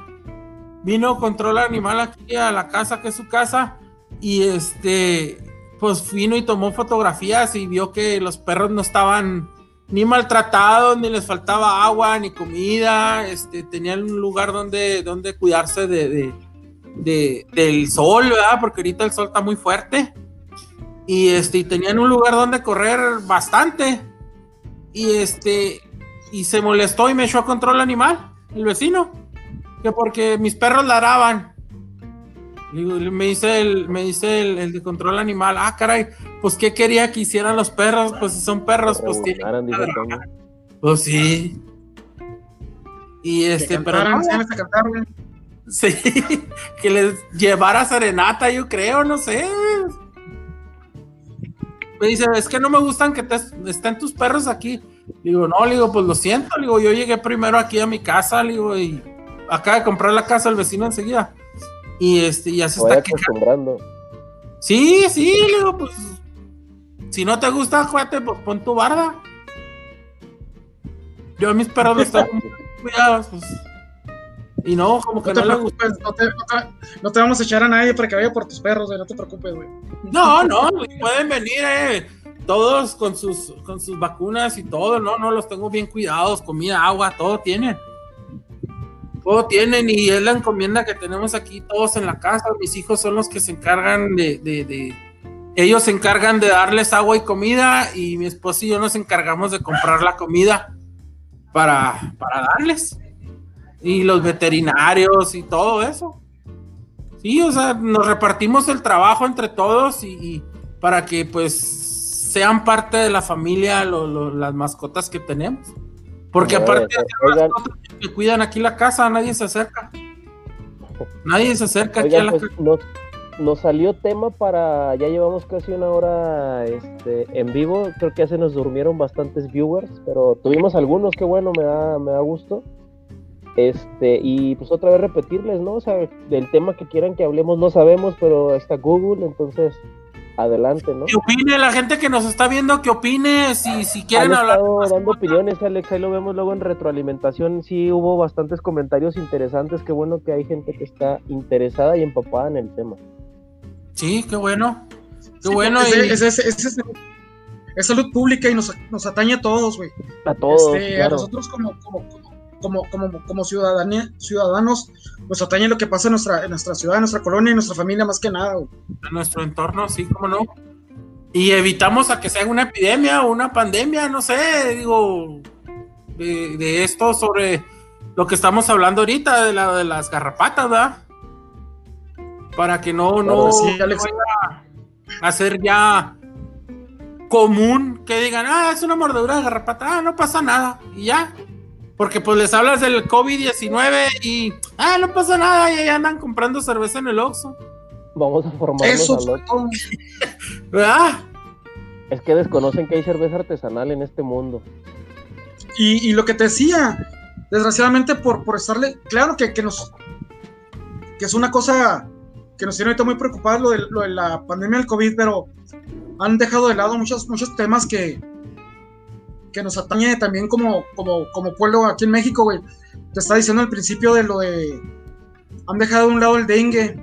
Vino control animal aquí a la casa, que es su casa, y este, pues vino y tomó fotografías y vio que los perros no estaban ni maltratados, ni les faltaba agua, ni comida, este, tenían un lugar donde, donde cuidarse de, de- de- del sol, ¿verdad? Porque ahorita el sol está muy fuerte y este y tenían un lugar donde correr bastante y este y se molestó y me echó a control animal el vecino que porque mis perros ladraban Digo, me dice el me dice el, el de control animal ah caray pues qué quería que hicieran los perros pues si son perros pues tienen pues sí y este pero cantaran, no, enséñales a cantar, güey. Sí, que les llevara serenata, yo creo, no sé. Me dice, es que no me gustan que te- estén tus perros aquí. Digo, no, le digo, pues lo siento, le digo, yo llegué primero aquí a mi casa, le digo, y acaba de comprar la casa el vecino enseguida. Y este, ya se vaya está quejando. acostumbrando. Sí, sí, le digo, pues, si no te gusta, cuate, pues pon tu barda. Yo a mis perros los tengo muy cuidados, pues. Y no, como que No te no, le no te, no, te, no te vamos a echar a nadie para que vaya por tus perros, güey. No te preocupes, güey. No, no, pueden venir, eh, todos con sus, con sus vacunas y todo, no, no, los tengo bien cuidados, comida, agua, todo tienen. Todo tienen y es la encomienda que tenemos aquí todos en la casa. Mis hijos son los que se encargan de, de, de ellos se encargan de darles agua y comida y mi esposo y yo nos encargamos de comprar la comida para, para darles. Y los veterinarios y todo eso. Sí, o sea, nos repartimos el trabajo entre todos y, y para que pues sean parte de la familia lo, lo, las mascotas que tenemos. Porque aparte de oigan, que cuidan aquí la casa, nadie se acerca. Nadie se acerca aquí a la pues, casa. nos, nos salió tema para, ya llevamos casi una hora este, en vivo, creo que ya se nos durmieron bastantes viewers, pero tuvimos algunos, qué bueno, me da, me da gusto. Este, y pues otra vez repetirles, ¿no? O sea, del tema que quieran que hablemos no sabemos, pero está Google, entonces adelante, ¿no? Que opine la gente que nos está viendo, que opine si, si quieren Han hablar. dando opiniones, Alex, ahí lo vemos luego en retroalimentación, sí hubo bastantes comentarios interesantes, qué bueno que hay gente que está interesada y empapada en el tema. Sí, qué bueno. Qué Sí, bueno. Es, y- es- es- es- es- es salud pública y nos, nos atañe a todos, güey. A todos, Este, A nosotros como, como, como, como, como ciudadanía, ciudadanos, nos atañe lo que pasa en nuestra, en nuestra ciudad, en nuestra colonia y en nuestra familia más que nada, güey. en nuestro entorno, sí, cómo no. Y evitamos a que sea una epidemia o una pandemia, no sé, digo, de, de esto sobre lo que estamos hablando ahorita, de, la, de las garrapatas, ¿verdad? Para que no, no, Claro, sí, Alex. no ser ya común que digan, ah, es una mordedura de garrapata, ah, no pasa nada, y ya. Porque pues les hablas del COVID-19 y, ah, no pasa nada, y ahí andan comprando cerveza en el Oxxo, Vamos a formarnos Eso al. ¿verdad? Es que desconocen que hay cerveza artesanal en este mundo. Y, y lo que te decía, desgraciadamente por, por estarle, claro que, que nos, que es una cosa que nos tiene ahorita muy preocupados lo de, lo de la pandemia del COVID, pero han dejado de lado muchos, muchos temas que, que nos atañe también como, como, como pueblo aquí en México, güey. Te estaba diciendo al principio de lo de, han dejado de un lado el dengue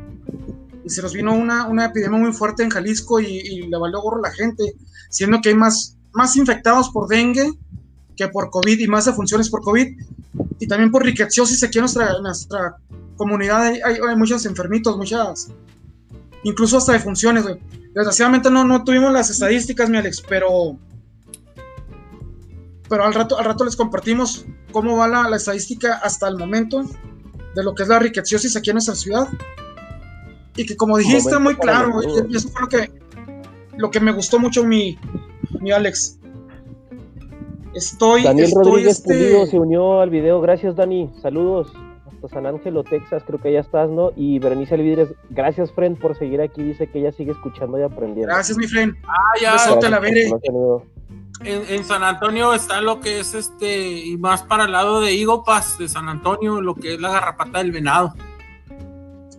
y se nos vino una, una epidemia muy fuerte en Jalisco y, y le valió gorro a la gente, siendo que hay más, más infectados por dengue que por COVID y más defunciones por COVID y también por riqueciosis aquí en nuestra, en comunidad hay, hay, hay muchos enfermitos, muchas, incluso hasta defunciones, güey. Desgraciadamente no, no tuvimos las estadísticas, mi Alex, pero pero al rato, al rato les compartimos cómo va la, la estadística hasta el momento de lo que es la riqueciosis aquí en nuestra ciudad. Y que como dijiste muy claro, y eso fue lo que, lo que me gustó mucho mi, mi Alex. Estoy, Daniel estoy, Rodríguez este, Pulido se unió al video. Gracias, Dani. Saludos hasta San Ángelo, Texas. Creo que ya estás, ¿no? Y Berenice Alvidres, gracias, friend, por seguir aquí. Dice que ella sigue escuchando y aprendiendo. Gracias, mi friend. Ah, ya. Gracias la veré. En, en San Antonio está lo que es este, y más para el lado de Pass de San Antonio, lo que es la garrapata del venado.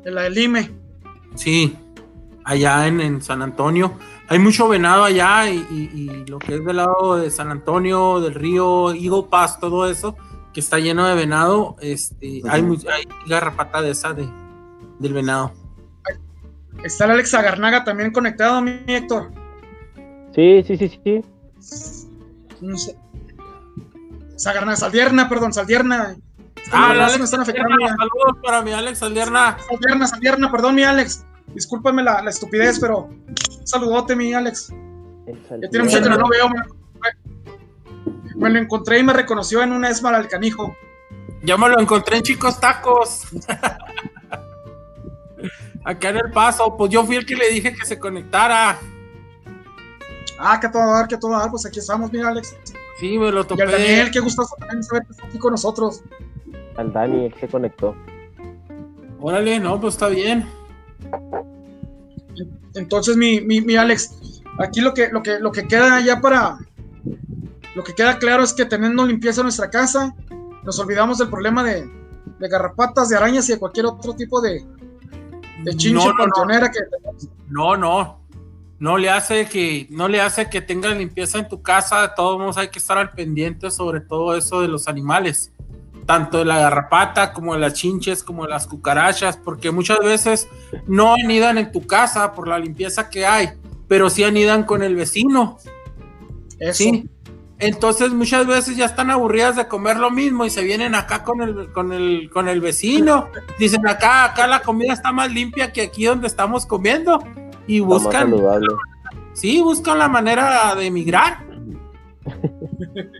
De la del IME. Sí, allá en, en San Antonio. Hay mucho venado allá y, y- y lo que es del lado de San Antonio, del río Pass, todo eso, que está lleno de venado, este, hay garrapata de esa de, del venado. Está el Alex Agarnaga también conectado, mi Héctor. Sí, sí, sí, sí. No sé. Sagarna, Saldierna, perdón, Saldierna. Ah, la se me Alex están afectando Saldierna, saludos para mi Alex Aldierna. Saldierna, Saldierna, perdón, mi Alex. Discúlpame la, la estupidez, pero un saludote, mi Alex. Ya tiene mucho que no lo veo. Me, me lo encontré y me reconoció en una esmar al canijo. Ya me lo encontré en Chicos Tacos. Acá en el paso, pues yo fui el que le dije que se conectara. Ah, que a todo dar, que a todo dar. Pues aquí estamos, mi Alex. Sí, me lo Y topé. al Daniel, qué gustoso también saber que está aquí con nosotros. Al Dani, que se conectó. Órale, no, pues está bien. Entonces, mi, mi, mi Alex, aquí lo que, lo, que, lo que queda ya para. Lo que queda claro es que teniendo limpieza en nuestra casa, nos olvidamos del problema de, de garrapatas, de arañas y de cualquier otro tipo de, de chinche No, no, no. panteonera que No, no. No le hace que, no le hace que tengas limpieza en tu casa. De todos hay que estar al pendiente sobre todo eso de los animales. Tanto de la garrapata como de las chinches, como de las cucarachas, porque muchas veces no anidan en tu casa por la limpieza que hay, pero sí anidan con el vecino. eso. Sí. Entonces muchas veces ya están aburridas de comer lo mismo y se vienen acá con el, con el, con el vecino. Dicen acá, acá la comida está más limpia que aquí donde estamos comiendo. Y buscan, saludable. sí, buscan la manera de emigrar.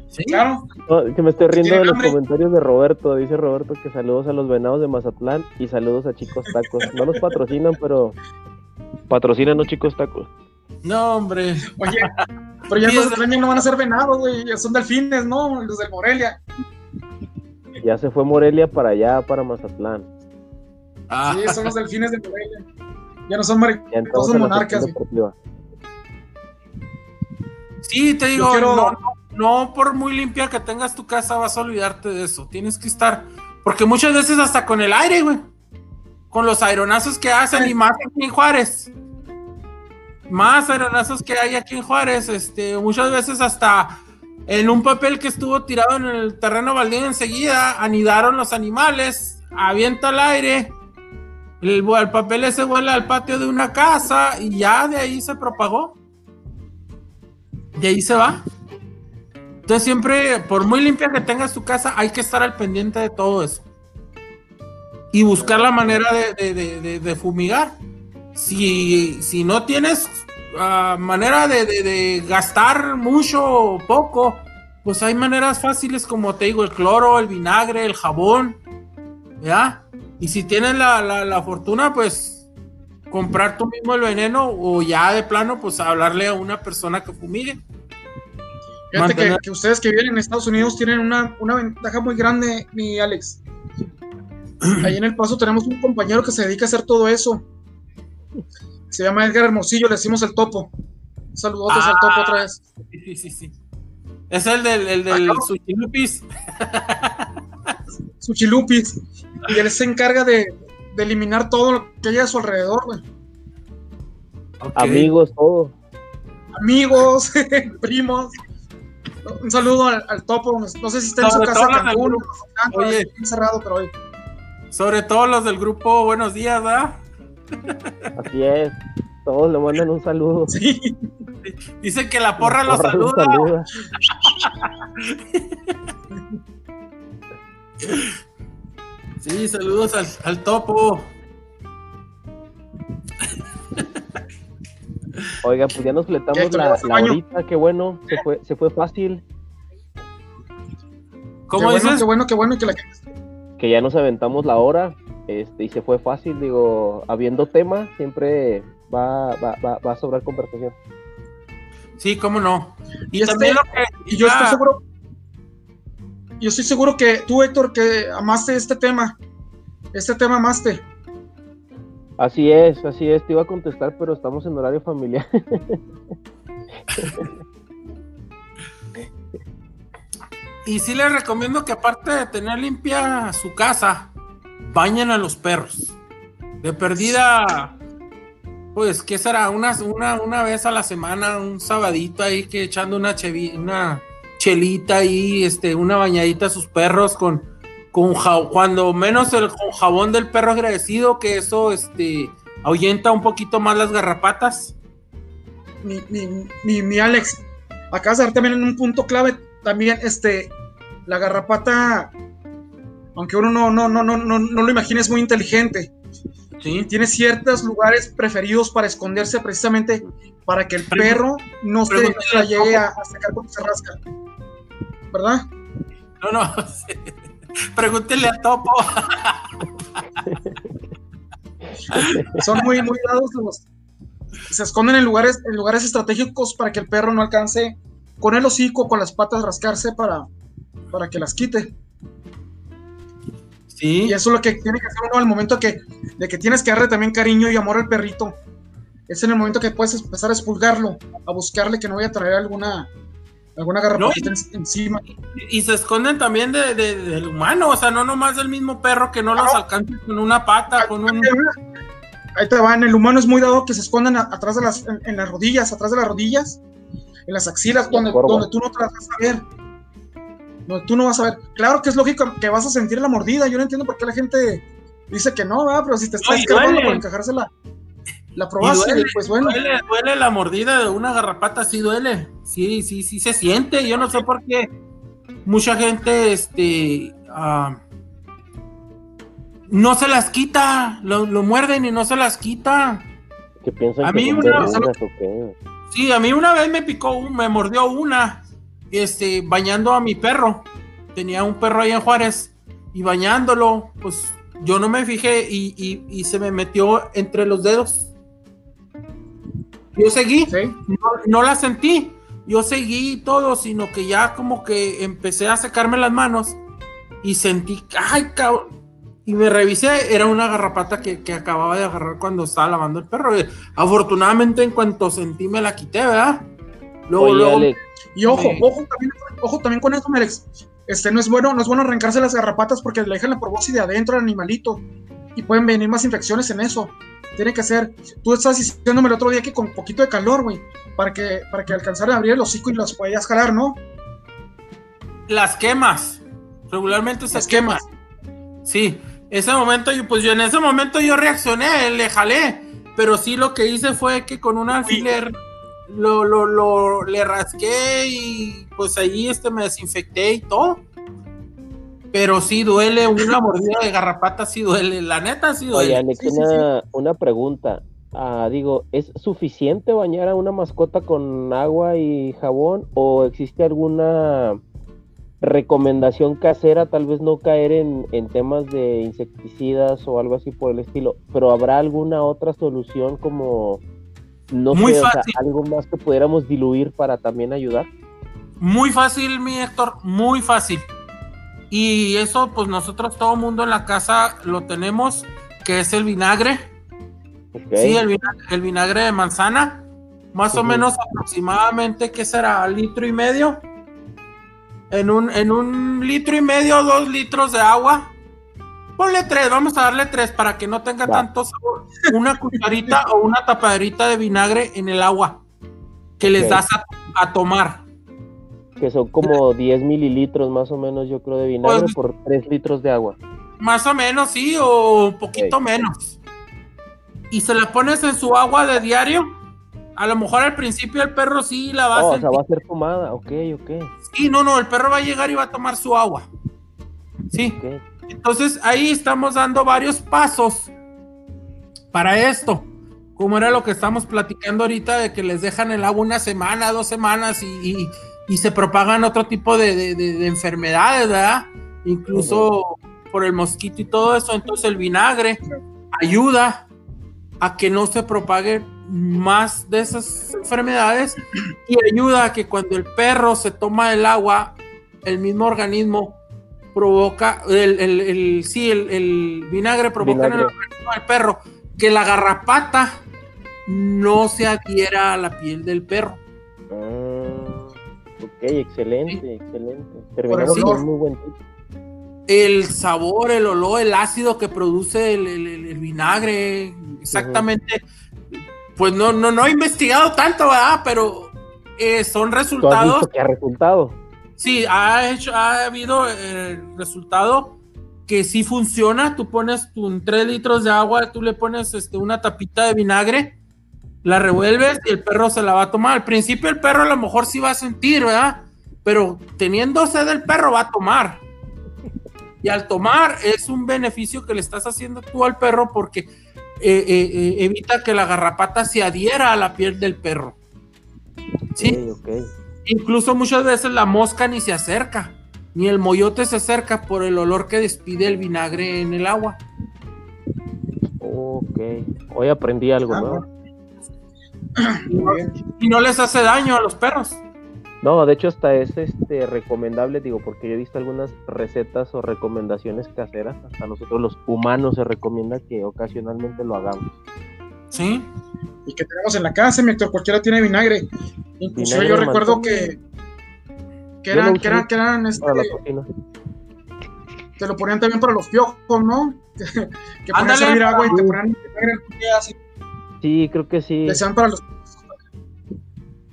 Sí. Claro. No, que me estoy riendo de los hambre. comentarios de Roberto. Dice Roberto que saludos a los venados de Mazatlán y saludos a Chicos Tacos. No los patrocinan, pero patrocinan los Chicos Tacos. No, hombre. Oye, pero ya Mazatlán ya no van a ser venados, güey. ya Son delfines, ¿no? Los del Morelia. Ya se fue Morelia para allá, para Mazatlán. Ah, Sí, son los delfines de Morelia. Ya no son monarcas. deportiva. sí, te digo, Yo quiero- no, no, no por muy limpia que tengas tu casa vas a olvidarte de eso. Tienes que estar, porque muchas veces hasta con el aire, güey. Con los aeronazos que hacen y más aquí en Juárez. Más aeronazos que hay aquí en Juárez, este, muchas veces hasta en un papel que estuvo tirado en el terreno baldío enseguida, anidaron los animales, avienta el aire, el, el papel ese vuela al patio de una casa y ya de ahí se propagó. De ahí se va. Entonces siempre, por muy limpia que tengas tu casa, hay que estar al pendiente de todo eso. Y buscar la manera de, de- de- de- fumigar. Si, si no tienes ah, manera de gastar mucho o poco, pues hay maneras fáciles como te digo, el cloro, el vinagre, el jabón. ¿Ya? Y si tienes la, la- la fortuna, pues comprar tú mismo el veneno o ya de plano, pues hablarle a una persona que fumigue. Fíjate que, ustedes que viven en Estados Unidos tienen una, una ventaja muy grande, mi Alex. Ahí en El Paso tenemos un compañero que se dedica a hacer todo eso. Se llama Edgar Hermosillo, le decimos el topo. Saludotes al topo otra vez. Sí, sí, sí, sí. Es el del, el del Suchilupis. Suchilupis. Y él se encarga de, de eliminar todo lo que haya a su alrededor, güey. Amigos, todo. Amigos, primos. Un saludo al, al topo. No sé si está en su casa Cancún. Oye. está encerrado, pero hoy. Sobre todo los del grupo Buenos Días, ¿verdad? Así es. Todos le mandan un saludo. Sí. Dice que la porra los Porra los saluda. saluda. Sí, saludos al, al topo. Oiga, pues ya nos fletamos la, la horita, qué bueno, se fue, se fue fácil, ¿Cómo qué dices? Bueno, qué bueno, qué bueno que la gente que ya nos aventamos la hora, este, y se fue fácil, digo, habiendo tema, siempre va, va, va, va a sobrar conversación. Sí, cómo no. Y, Y este- también lo que. Y yo estoy seguro. Yo estoy seguro que tú, Héctor, que amaste este tema. Este tema amaste. Así es, así es, te iba a contestar, pero estamos en horario familiar. Y sí les recomiendo que aparte de tener limpia su casa, bañen a los perros. De perdida, pues, ¿qué será? Una, una, una vez a la semana, un sabadito ahí que echando una, chevi- una chelita ahí, este, una bañadita a sus perros con, con cuando menos el con jabón del perro agradecido, que eso este, ahuyenta un poquito más las garrapatas. Mi, mi, mi, mi Alex, acabas de dar también en un punto clave. También, este, la garrapata, aunque uno no, no, no, no, no, no lo imagine, es muy inteligente. ¿sí? Tiene ciertos lugares preferidos para esconderse precisamente para que el perro no se, no pregúntale se la al llegue a, a sacar cuando se rasca. ¿Verdad? No, no. Pregúntele a Topo. son muy, muy dados los. Se esconden en lugares, en lugares estratégicos para que el perro no alcance con el hocico, con las patas rascarse para, para que las quite. Sí. Y eso es lo que tiene que hacer uno al momento que, de que tienes que darle también cariño y amor al perrito. Es en el momento que puedes empezar a expulgarlo, a buscarle que no vaya a traer alguna, alguna garrapatita en- encima. Y se esconden también de, de- del humano, o sea, no nomás del mismo perro que no los alcance con una pata, con un... Ahí te va, en el humano es muy dado que se escondan a- atrás de las, en, en las rodillas, atrás de las rodillas, en las axilas, donde, donde tú no te las vas a ver. Donde tú no vas a ver. Claro que es lógico que vas a sentir la mordida. Yo no entiendo por qué la gente dice que no, ¿verdad? Pero si te está escarbando para encajársela. La probaste, duele, pues bueno. Duele, duele la mordida de una garrapata, sí duele. Sí, sí, sí se siente. Yo no sé por qué mucha gente, este, ah, no se las quita, lo, lo muerden y no se las quita. Que piensan A que mí son una- qué. Sí, a mí una vez me picó, un- me mordió una, este, bañando a mi perro. Tenía un perro ahí en Juárez y bañándolo, pues yo no me fijé y, y- y se me metió entre los dedos. Yo seguí, Sí. no, no la sentí, yo seguí todo, sino que ya como que empecé a secarme las manos y sentí, ay, cabrón. Y me revisé, era una garrapata que, que acababa de agarrar cuando estaba lavando el perro. Afortunadamente, en cuanto sentí, me la quité, ¿verdad? Luego, Oye, luego, Alex, Y ojo, Sí. ojo también, ojo también con Alex. Este no es bueno, no es bueno arrancarse las garrapatas porque le dejan la proboscis de adentro al animalito y pueden venir más infecciones en eso. Tiene que ser. Tú estás diciéndome el otro día que con poquito de calor, güey, para que para que alcanzara a abrir el hocico y los podías jalar, ¿no? las quemas. Regularmente se Las queman. Sí, ese momento, yo, pues yo en ese momento yo reaccioné, le jalé, pero sí lo que hice fue que con un alfiler lo, lo, lo- le rasqué y pues ahí este me desinfecté y todo. Pero sí duele, una mordida de garrapata sí duele, la neta sí duele. oye, Alex, Sí, sí, una, una pregunta. Ah, digo, ¿es suficiente bañar a una mascota con agua y jabón o existe alguna recomendación casera? Tal vez no caer en, en temas de insecticidas o algo así por el estilo, pero ¿habrá alguna otra solución como, no Muy sé, o sea, algo más que pudiéramos diluir para también ayudar? Muy fácil, mi Héctor, muy fácil. Y eso, pues nosotros todo mundo en la casa lo tenemos, que es el vinagre. Sí, el vinagre, el vinagre de manzana, más o menos aproximadamente, ¿qué será? ¿Litro y medio? En un, en un litro y medio, dos litros de agua. Ponle tres, vamos a darle tres para que no tenga Va. tanto sabor. Una cucharita o una tapaderita de vinagre en el agua que les das a, a tomar. Que son como 10 mililitros más o menos, yo creo, de vinagre Pues- por 3 litros de agua. Más o menos, sí, o un poquito menos. Y se la pones en su agua de diario. A lo mejor al principio el perro sí la va a Oh, o sentir. sea, va a ser tomada, ok, ok. Sí, no, no, el perro va a llegar y va a tomar su agua. Sí, entonces ahí estamos dando varios pasos para esto. Como era lo que estamos platicando ahorita de que les dejan el agua una semana, dos semanas y, y- y se propagan otro tipo de, de- de- de enfermedades, ¿verdad? Incluso por el mosquito y todo eso. Entonces el vinagre ayuda a que no se propague más de esas enfermedades y ayuda a que cuando el perro se toma el agua, el mismo organismo provoca, el, el- el- sí, el, el vinagre provoca en el organismo del perro que la garrapata no se adhiera a la piel del perro. Ah, excelente, excelente. Terminamos el con un muy buen tip. El sabor, el olor, el ácido que produce el, el- el- el vinagre, exactamente. Pues no, no, no he investigado tanto, ¿verdad? Pero eh, son ¿Tú has resultados. visto que ha resultado? Sí, ha, hecho, ha habido eh, resultado que sí funciona. Tú pones tu, en 3 litros de agua, tú le pones este, una tapita de vinagre, la revuelves y el perro se la va a tomar. Al principio el perro a lo mejor sí va a sentir, ¿verdad? Pero teniendo sed el perro va a tomar. Y al tomar es un beneficio que le estás haciendo tú al perro porque eh, eh, eh, evita que la garrapata se adhiera a la piel del perro. Sí. Ok, ok. Incluso muchas veces la mosca ni se acerca, ni el moyote se acerca por el olor que despide el vinagre en el agua. Ok. Hoy aprendí algo, Ah, ¿no? bueno. Muy bien. Y no les hace daño a los perros. No, de hecho hasta es este recomendable, digo, porque yo he visto algunas recetas o recomendaciones caseras, hasta nosotros los humanos se recomienda que ocasionalmente lo hagamos. Sí. Y que tenemos en la casa, mi Héctor, cualquiera tiene vinagre. Inclusive Vinagre yo recuerdo que que eran, que eran, que eran, este, Para la cocina. te lo ponían también para los piojos, ¿no? que ponían a servir agua y te ponían vinagre así, Sí, creo que sí. decían para los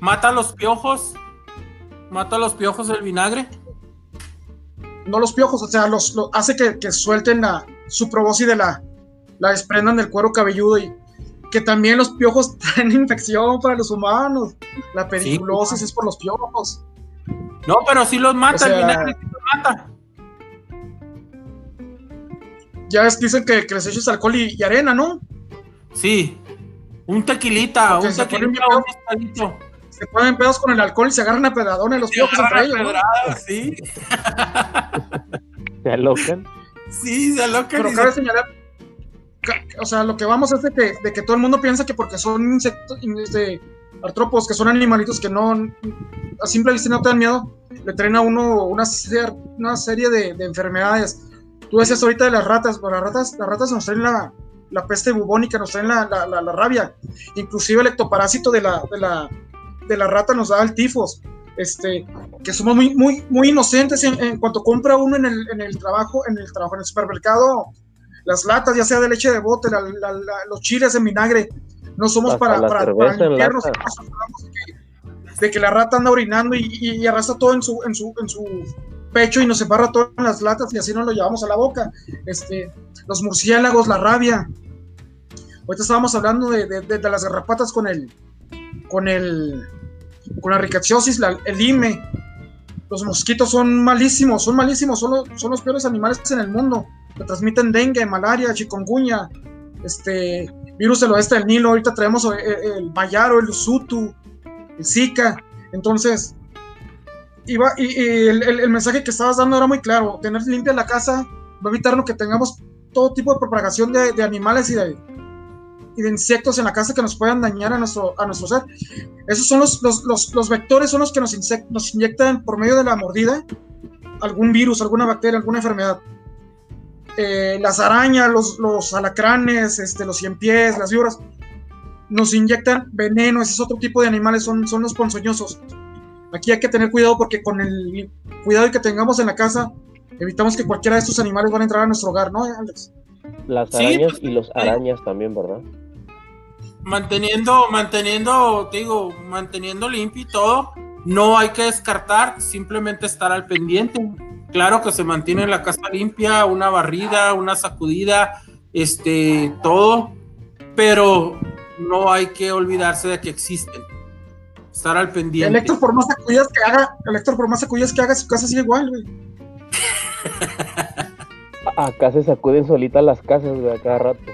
Mata los piojos. Mata los piojos el vinagre. no los piojos, o sea, los, los- hace que, que suelten la, su proboscis de la, la desprendan del cuero cabelludo y, que también los piojos traen infección para los humanos. La pediculosis es por los piojos. No, pero sí los mata, O sea- el vinagre sí los mata. Ya es, dicen que, que les eches alcohol y, y arena, ¿no? Sí. Un tequilita, Porque un se ponen tequilita, bien un mezcalito. Se ponen pedos con el alcohol y se agarran a pedadones los piojos entre ellos. sí. Se alocan. Sí, se alocan Pero cabe se- señalar, o sea, lo que vamos es de que, de que todo el mundo piensa que porque son insectos, este, artrópodos, que son animalitos que no, a simple vista no te dan miedo, le traen a uno una, ser- una serie de, de enfermedades. Tú decías ahorita de las ratas, pero las ratas, las ratas nos traen la, la peste bubónica, nos traen la, la- la- la rabia, inclusive el ectoparásito de la, de la, de la rata nos da el tifos. Este, que somos muy, muy, muy inocentes en, en cuanto compra uno en el, en el trabajo, en el trabajo, en el supermercado, las latas, ya sea de leche de bote, la- la- la- los chiles en vinagre, no somos Hasta para, para, para limpiarnos, de que la rata anda orinando y, y- y arrastra todo en su, en su, en su pecho y nos todo en las latas y así nos lo llevamos a la boca. Este, los murciélagos, la rabia. Ahorita estábamos hablando de, de- de- las garrapatas con el, con el, con la rickettsiosis, la- el IME. Los mosquitos son malísimos, son malísimos, son los, peores animales en el mundo. Que transmiten dengue, malaria, chikungunya, este, virus del oeste del Nilo. Ahorita traemos el, el, el Mayaro, el Usutu, el Zika. Entonces, iba, y, y el, el- el mensaje que estabas dando era muy claro. Tener limpia la casa va a evitarnos que tengamos todo tipo de propagación de, de animales y de, y de insectos en la casa que nos puedan dañar a nuestro, a nuestro ser. Esos son los, los, los, los vectores, son los que nos, insec- nos inyectan por medio de la mordida algún virus, alguna bacteria, alguna enfermedad. Eh, las arañas, los, los alacranes, este, los cien pies, las víboras, nos inyectan veneno, ese es otro tipo de animales, son, son los ponzoñosos. Aquí hay que tener cuidado porque con el cuidado que tengamos en la casa, evitamos que cualquiera de estos animales van a entrar a nuestro hogar, ¿no, Alex? Las Sí, arañas pues, y los arañas también, ¿verdad? manteniendo, manteniendo, te digo, manteniendo limpio y todo, no hay que descartar, simplemente estar al pendiente. Claro que se mantiene la casa limpia, una barrida, una sacudida, este, todo, pero no hay que olvidarse de que existen. Estar al pendiente. El Héctor, por más sacudidas que haga, el Héctor, por más sacudidas que haga, su casa sigue igual, güey. Acá se sacuden solitas las casas, güey, a cada rato.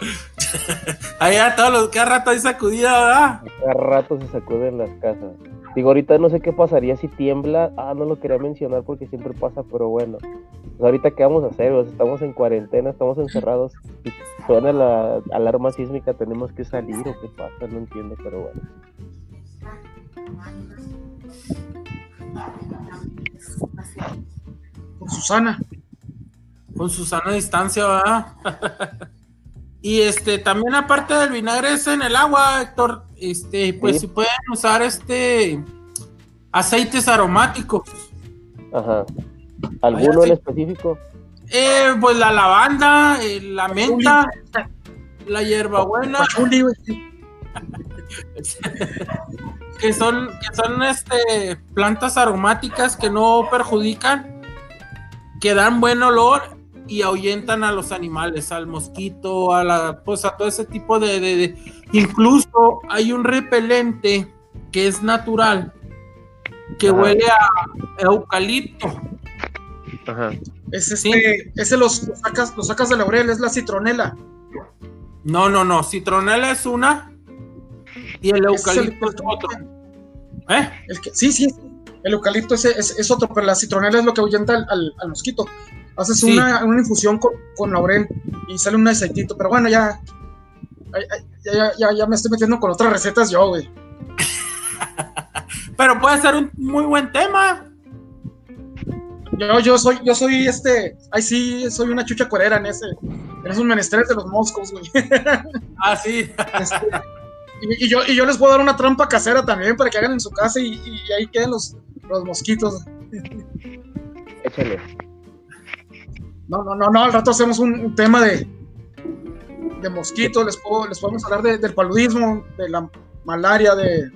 Allá todos los, cada rato hay sacudida, ¿verdad? A cada rato se sacuden las casas. Digo, ahorita no sé qué pasaría si tiembla. Ah, no lo quería mencionar porque siempre pasa, pero bueno. Pues ahorita, ¿qué vamos a hacer? estamos en cuarentena, estamos encerrados. Si suena la alarma sísmica, tenemos que salir o qué pasa, no entiendo, pero bueno. Con Susana. con su sana distancia, ¿verdad? y este, también aparte del vinagre es en el agua, Héctor, este, pues Sí. se pueden usar este aceites aromáticos. Ajá. ¿Alguno en sí. específico? Eh, pues la lavanda, eh, la menta, la hierbabuena. que son, que son este plantas aromáticas que no perjudican, que dan buen olor y ahuyentan a los animales, al mosquito, a la, pues a todo ese tipo de, de- de- incluso hay un repelente que es natural, que Ajá. huele a eucalipto. Ajá. Es este, ese los, los sacas, los sacas de laurel, es la citronela. No, no, no, citronela es una y el es eucalipto es otro. ¿Eh? El que, sí, sí, el eucalipto ese es, es otro, pero la citronela es lo que ahuyenta al, al- al mosquito. Haces Sí. una, una infusión con, con laurel y sale un aceitito, pero bueno, ya, ya, ya, ya me estoy metiendo con otras recetas yo, güey. Pero puede ser un muy buen tema. Yo, yo soy, yo soy este, ay sí, soy una chucha cuerera en ese, en esos menesteres de los moscos, güey. Ah, sí. Este, y, y yo, y yo les puedo dar una trampa casera también para que hagan en su casa y, y ahí queden los, los mosquitos. Échale. No, no, no, no, al rato hacemos un, un tema de, de mosquitos, les, puedo, les podemos hablar de- del paludismo, de la malaria, de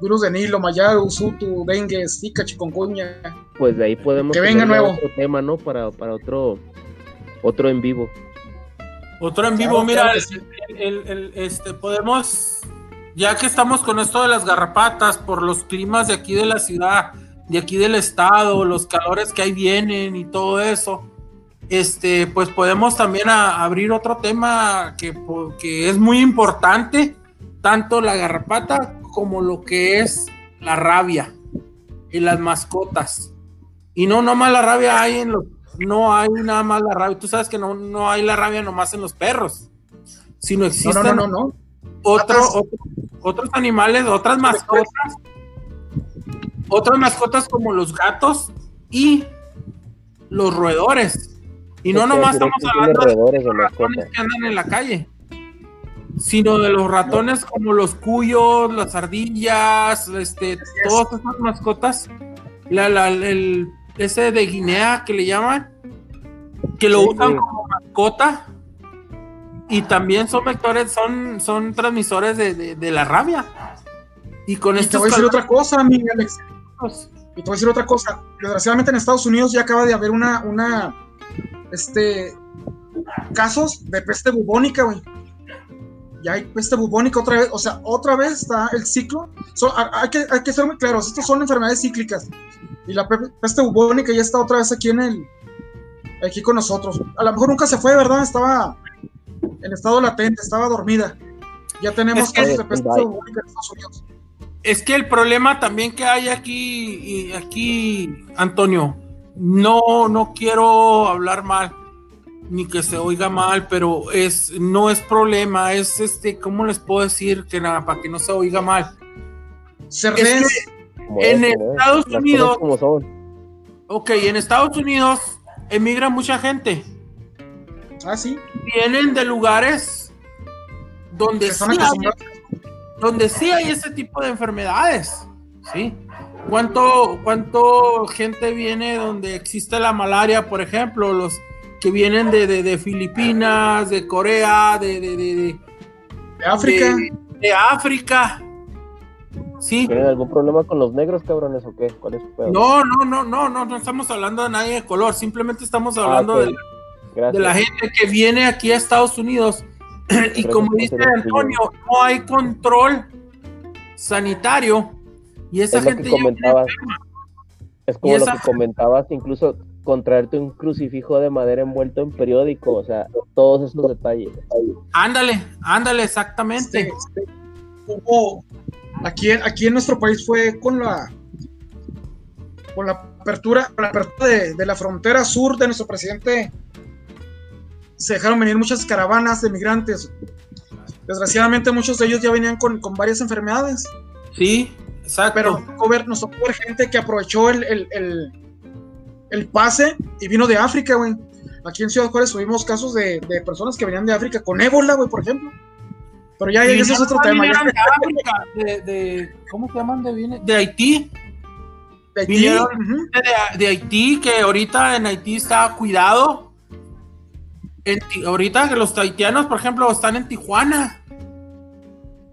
virus de Nilo, Mayaru, Sutu, dengue, Zika, chikungunya. Pues de ahí podemos Que venga nuevo. otro tema, ¿no? Para, para otro, otro en vivo. Otro en vivo, Claro, mira, claro el- sí. el- el- este, podemos, ya que estamos con esto de las garrapatas, por los climas de aquí de la ciudad, de aquí del estado, los calores que ahí vienen y todo eso, este, pues podemos también a- abrir otro tema que, que es muy importante, tanto la garrapata como lo que es la rabia y las mascotas. Y no, no más la rabia hay en los, no hay nada más la rabia. Tú sabes que no, no hay la rabia nomás en los perros, sino No, existen no, no, no, no. otro- otros animales, otras mascotas, otras mascotas como los gatos y los roedores. Y no nomás estamos hablando de los ratones que andan en la calle, sino de los ratones como los cuyos, las ardillas, este, todas esas mascotas, la, la- el, ese de Guinea que le llaman, que lo Sí, usan sí. como mascota y también son vectores, son, son transmisores de, de- de la rabia. Y con Y te voy a decir otra cosa, Miguel Alex. pues, Y te voy a decir otra cosa. Desgraciadamente en Estados Unidos ya acaba de haber una, una, este, casos de peste bubónica, güey. Ya hay peste bubónica otra vez, o sea, otra vez está el ciclo. So, hay, que, hay que ser muy claros, estas son enfermedades cíclicas. Y la pe- peste bubónica ya está otra vez aquí en el, aquí con nosotros. A lo mejor nunca se fue, ¿verdad? Estaba en estado latente, estaba dormida. Ya tenemos Es que- casos de peste Bye. bubónica en Estados Unidos. es que el problema también que hay aquí, aquí, Antonio, no, no quiero hablar mal, ni que se oiga mal, pero es, no es problema, es este, ¿cómo les puedo decir que nada, para que no se oiga mal? Cerdés, Como En es, como es, Estados Unidos- como son. Ok, en Estados Unidos emigra mucha gente, ah, sí, vienen de lugares donde sí hay donde sí hay ese tipo de enfermedades, ¿sí? ¿Cuánto, ¿Cuánto gente viene donde existe la malaria, por ejemplo? Los que vienen de, de- de Filipinas, de Corea, de, de, de- de- de África. de- de África, ¿sí? ¿Tienen algún problema con los negros, cabrones, o qué? ¿Cuál es su pedo? No, no, no, no, no, no estamos hablando de nadie de color, simplemente estamos hablando Ah, ok. de, de la gente que viene aquí a Estados Unidos y Gracias como dice el Antonio, no hay control sanitario y esa es lo gente que comentabas. Es como lo que comentabas, incluso contraerte un crucifijo de madera envuelto en periódico, o sea, todos esos detalles. Ándale, ándale, exactamente. Este, hubo aquí, aquí en nuestro país fue con la con la apertura, con la apertura de, de la frontera sur de nuestro presidente se dejaron venir muchas caravanas de migrantes. Desgraciadamente muchos de ellos ya venían con, con varias enfermedades, Sí, exacto. pero nos tocó ver, nos tocó ver gente que aprovechó el, el, el- el pase y vino de África, güey. Aquí en Ciudad Juárez tuvimos casos de, de personas que venían de África con ébola, güey, por ejemplo. Pero ya, ya eso es otro tema. ya. de África, de, de- ¿cómo se llaman? De, viene- de Haití, De ujú. de, de Haití, que ahorita en Haití está cuidado. En ahorita que los haitianos, por ejemplo, están en Tijuana.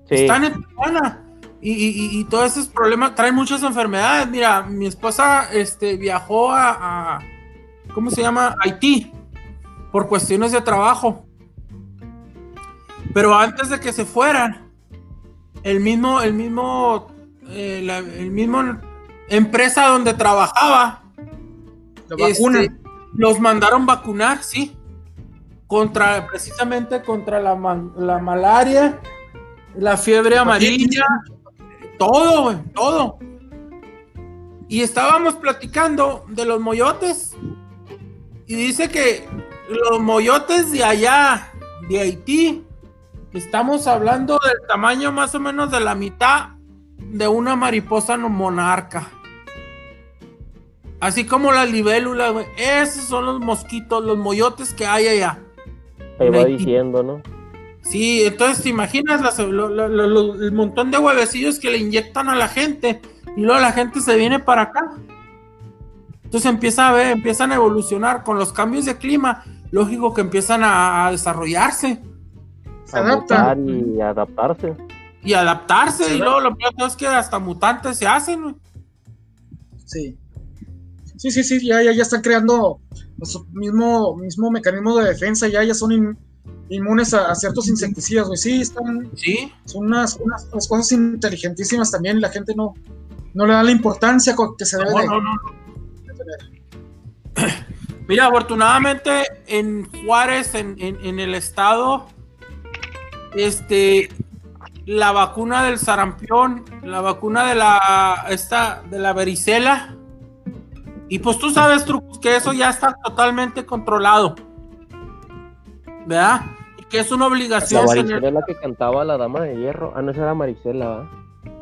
Sí, Están en Tijuana. Y, y- y- y todos esos problemas traen muchas enfermedades. Mira, mi esposa este, viajó a, a- ¿cómo se llama? Haití por cuestiones de trabajo. Pero antes de que se fueran, el mismo, el mismo, eh, la- el mismo empresa donde trabajaba, vacuna. este, los mandaron vacunar, sí, contra, precisamente contra la, la malaria, la fiebre amarilla, todo, güey, todo. Y estábamos platicando de los moyotes. Y dice que los moyotes de allá, de Haití, estamos hablando del tamaño más o menos de la mitad de una mariposa no monarca. Así como las libélulas, güey. Esos son los mosquitos, los moyotes que hay allá. ahí va diciendo, ¿no? Sí, entonces te imaginas las- lo- lo- lo- lo- el montón de huevecillos que le inyectan a la gente y luego la gente se viene para acá. Entonces empieza a ver, empiezan a evolucionar con los cambios de clima, lógico que empiezan a, a desarrollarse Se A adaptan. mutar y adaptarse. y adaptarse Sí, y luego lo peor es que hasta mutantes se hacen. güey. Sí. Sí, sí, sí, ya, ya, ya están creando su mismo, mismo mecanismo de defensa, ya, ya son in- inmunes a, a ciertos insecticidas, güey. Sí, están, Sí, son unas, unas, unas cosas inteligentísimas también y la gente no, no le da la importancia que se debe no, de, no, no. de tener. Mira, afortunadamente en Juárez, en, en- en el estado, este, la vacuna del sarampión, la vacuna de la, esta, de la varicela, y pues tú sabes, Trucos, que eso ya está totalmente controlado, ¿verdad? Y que es una La obligación tener- varicela es la que cantaba la dama de hierro. Ah, no, esa era Maricela, ¿va?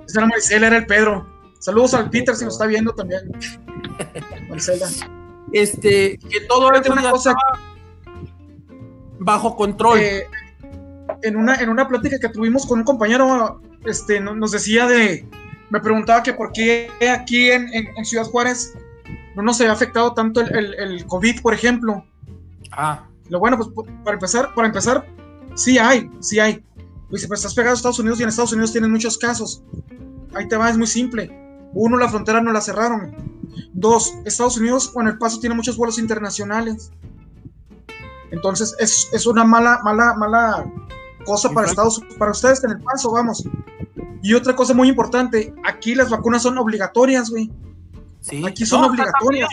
Esa era Maricela, era el Pedro. Saludos al Peter si nos está viendo también. Maricela. este, que todo una ya cosa- estaba bajo control. Eh, en, una, en una plática que tuvimos con un compañero, este, no- nos decía de, me preguntaba que por qué aquí en, en- en Ciudad Juárez no nos había afectado tanto el, el- el COVID, por ejemplo. ah, Lo bueno, pues para empezar, para empezar, sí hay, sí hay. Dice, pues estás pegado a Estados Unidos y en Estados Unidos tienen muchos casos. Ahí te va, es muy simple. Uno, la frontera no la cerraron. Dos, Estados Unidos, bueno, el paso tiene muchos vuelos internacionales. Entonces, es, es una mala, mala, mala cosa para. Estados para ustedes en el paso, vamos. Y otra cosa muy importante, aquí las vacunas son obligatorias, güey. sí. Aquí son No, obligatorias.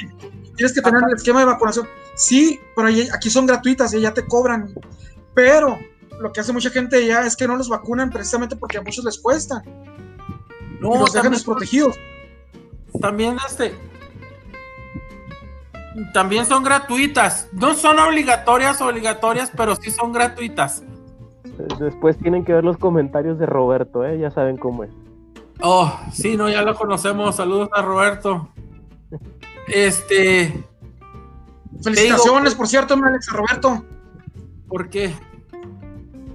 Tienes que tener el esquema de vacunación. Sí, pero aquí son gratuitas y ya te cobran. Pero lo que hace mucha gente ya es que no los vacunan precisamente porque a muchos les cuesta. No, y los dejan desprotegidos. También este. También son gratuitas. No son obligatorias, obligatorias, pero sí son gratuitas. Después tienen que ver los comentarios de Roberto, ¿eh? Ya saben cómo es. Oh, sí, no, ya lo conocemos. Saludos a Roberto. Este, Felicitaciones, digo- por cierto, mi Alex Roberto. ¿por qué?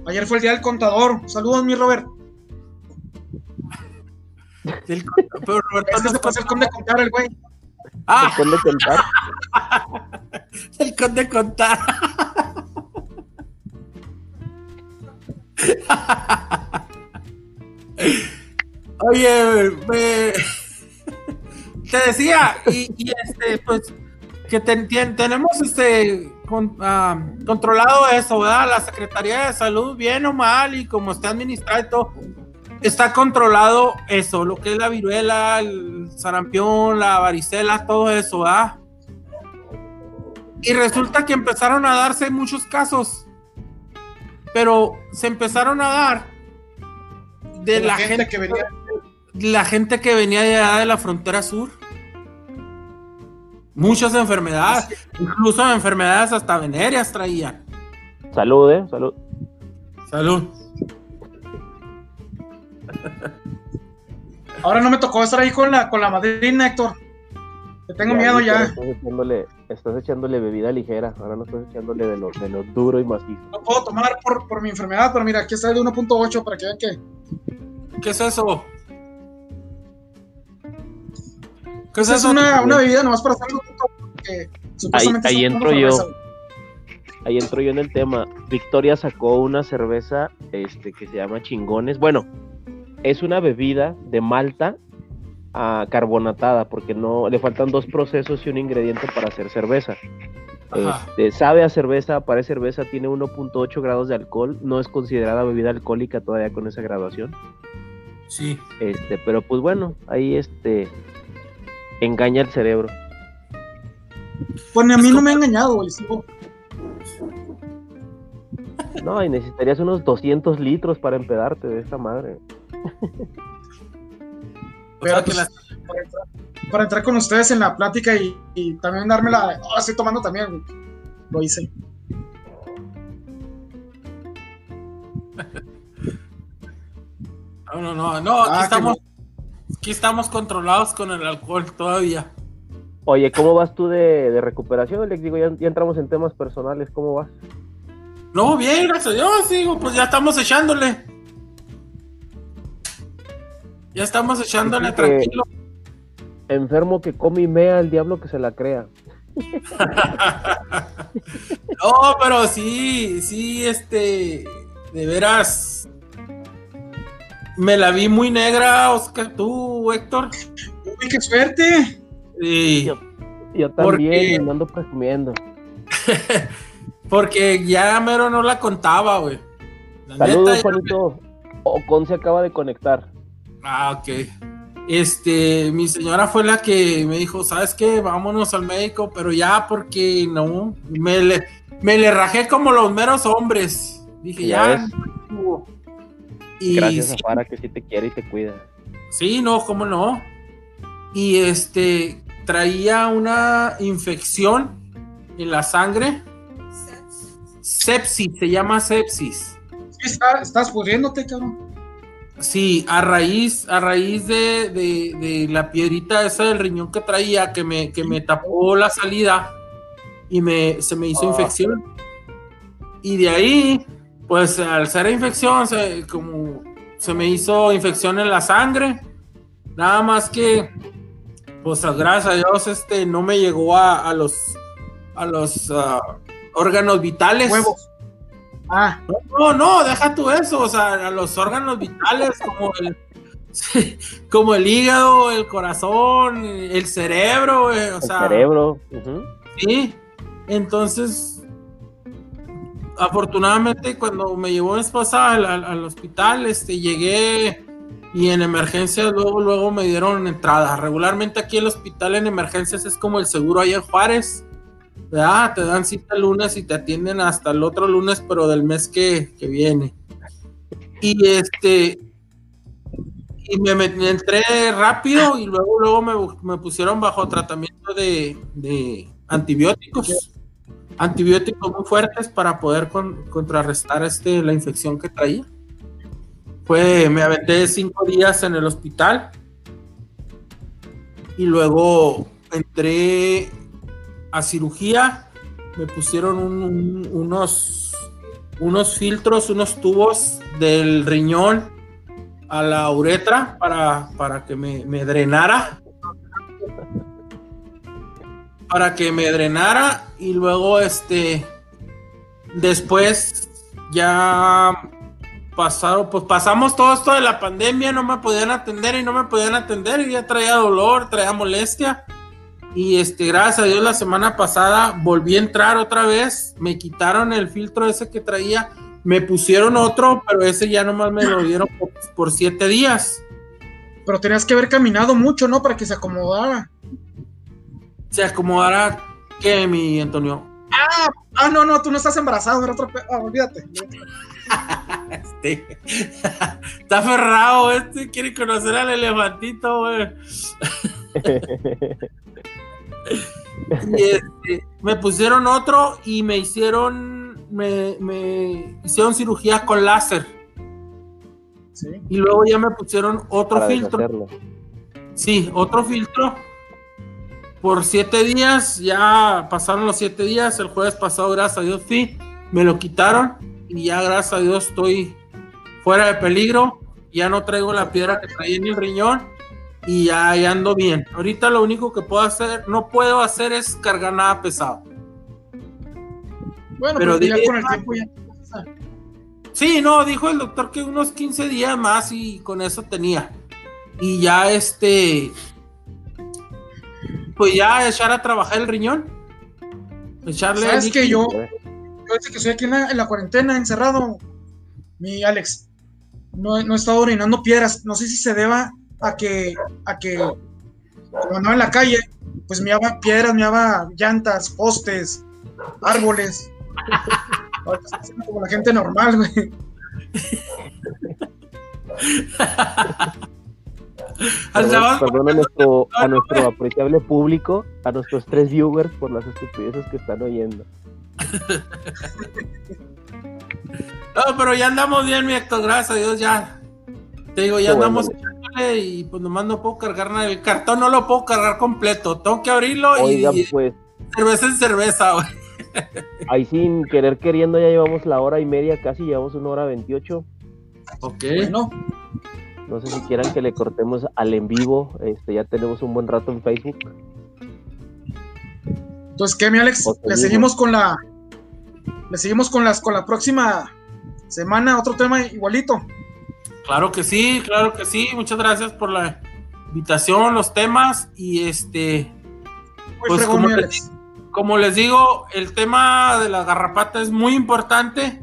Ayer fue el día del contador. Saludos, mi Robert. El- pero Roberto no se es pasó el conde contar el güey. Ah, Después de contar. el conde contar. Oye, te decía, y, este, pues, que tenemos este ah, controlado eso, ¿verdad? La Secretaría de Salud, bien o mal, y como está administrado y todo, está controlado eso, lo que es la viruela, el sarampión, la varicela, todo eso, ¿verdad? Y resulta que empezaron a darse muchos casos, pero se empezaron a dar de la, gente, que venía. la gente que venía de allá de la frontera sur. Muchas enfermedades, incluso enfermedades hasta venéreas traían. Salud, ¿eh? Salud. Salud. Ahora no me tocó estar ahí con la, con la madrina, Héctor. Te tengo miedo que ya. Estás echándole, estás echándole bebida ligera. Ahora no estás echándole de lo, de lo duro y macizo. No puedo tomar por, por mi enfermedad, pero mira, aquí está el de 1.8 para que vean que ¿Qué es eso? ¿Qué es eso? una, una bebida nomás para hacerlo porque supuestamente ahí como entro yo. cerveza. Ahí entro yo en el tema. Victoria sacó una cerveza este, que se llama Chingones. Bueno, es una bebida de malta ah, carbonatada, porque no le faltan dos procesos y un ingrediente para hacer cerveza. Este, sabe a cerveza, parece cerveza, tiene 1.8 grados de alcohol, no es considerada bebida alcohólica todavía con esa graduación. Sí. Este, pero pues bueno, ahí este engaña el cerebro. Pues ni a mí no me ha engañado, güey. No, y necesitarías unos 200 litros para empedarte de esa madre. Pero, que pues, las- para, entrar, para entrar con ustedes en la plática y, y también darme la. Oh, estoy tomando también, güey. Lo hice. No, no, no, no, aquí Ah, estamos, aquí estamos controlados con el alcohol todavía. Oye, ¿cómo vas tú de, de recuperación? Les digo, ya, ya entramos en temas personales, ¿cómo vas? No, bien, gracias a Dios, digo, pues ya estamos echándole. Ya estamos echándole que- tranquilo. Enfermo que come y mea, el diablo que se la crea. No, pero sí, sí, este, de veras, me la vi muy negra, Oscar, tú, Héctor. Uy, qué suerte. Sí, Yo ¿Por también, y me ando presumiendo. Porque ya mero no la contaba, güey. La Saludos, Juanito. Ocon se acaba de conectar. Ah, ok. Este, mi señora fue la que me dijo, ¿sabes qué? Vámonos al médico, pero ya porque no, me le, me le rajé como los meros hombres. Dije, Ya no. Y Gracias sí, a Fara que sí te quiere y te cuida. sí, no, cómo no. Y este, traía una infección en la sangre. Sepsis, se llama sepsis. Sí, está- estás pudriéndote, cabrón. Sí, a raíz, a raíz de, de- de la piedrita esa del riñón que traía, que me, que me tapó la salida y me, se me hizo Ah. infección. Y de ahí, pues al ser infección, se, como se me hizo infección en la sangre. Nada más que, pues gracias a Dios, este no me llegó a, a los a los ah, órganos vitales. Huevos. Ah, No, no, deja tú eso, o sea, a los órganos vitales como el, como el hígado, el corazón, el cerebro, güey, o El sea, cerebro. sí. Entonces, afortunadamente cuando me llevó mi esposa al, al- al hospital, este, llegué y en emergencias luego, luego me dieron entrada. Regularmente aquí el hospital en emergencias es como el seguro ahí en Juárez. ¿Verdad? Te dan cita el lunes y te atienden hasta el otro lunes, pero del mes que, que viene. Y este, y me, entré rápido y luego, luego me, me pusieron bajo tratamiento de, de antibióticos. Antibióticos muy fuertes para poder con- contrarrestar este, la infección que traía. Fue, me aventé cinco días en el hospital y luego entré a cirugía. Me pusieron un- un- unos, unos filtros, unos tubos del riñón a la uretra para, para que me, me drenara. Para que me drenara y luego este después ya pasaron, pues pasamos todo esto de la pandemia, no me podían atender y no me podían atender y ya traía dolor, traía molestia. Y este, gracias a Dios, la semana pasada volví a entrar otra vez. Me quitaron el filtro ese que traía. Me pusieron otro, pero ese ya nomás me lo dieron por, por siete días. pero tenías que haber caminado mucho, ¿no? Para que se acomodara. Se acomodará que mi Antonio. Ah, no, no, tú no estás embarazado, era otro. pe- Ah, olvídate. Este, está aferrado, este quiere conocer al elefantito, güey. Y este, me pusieron otro y me hicieron, me, me hicieron cirugía con láser. Sí. Y luego ya me pusieron otro para filtro. deshacerlo. Sí, otro filtro. Por siete días, ya pasaron los siete días. El jueves pasado, gracias a Dios, fui. Me lo quitaron y ya, gracias a Dios, estoy fuera de peligro. Ya no traigo la piedra que traía en el riñón y ya, ya ando bien. Ahorita lo único que puedo hacer, no puedo hacer es cargar nada pesado. Bueno, Pero pero ya con el tiempo ya. Sí, no, dijo el doctor que unos 15 días más y con eso tenía. Y ya este, pues ya echar a trabajar el riñón. Echarle ¿Sabes que yo, yo desde que estoy aquí en la, en la cuarentena, encerrado, mi Alex, no, no he estado orinando piedras. No sé si se deba a que, a que cuando andaba en la calle, pues meaba piedras, meaba llantas, postes, árboles. Ahorita estoy haciendo como la gente normal, güey. Perdón a nuestro, a nuestro apreciable público, a nuestros tres viewers por las estupideces que están oyendo. No, pero ya andamos bien, mi Héctor, gracias a Dios, ya. Te digo, ya Qué bueno, andamos echándole y pues nomás no puedo cargar nada. El cartón no lo puedo cargar completo. Tengo que abrirlo Oiga, y pues, cerveza en cerveza, güey. ahí sin querer queriendo ya llevamos la hora y media, casi llevamos una hora veintiocho. Ok. Bueno, No sé si quieran que le cortemos al en vivo. Este, ya tenemos un buen rato en Facebook. entonces, ¿qué, mi Alex? Le seguimos con la. Le seguimos con las con la próxima semana, otro tema igualito. Claro que sí, claro que sí. Muchas gracias por la invitación, los temas y este, Muy Pues, como les digo, el tema de la garrapata es muy importante,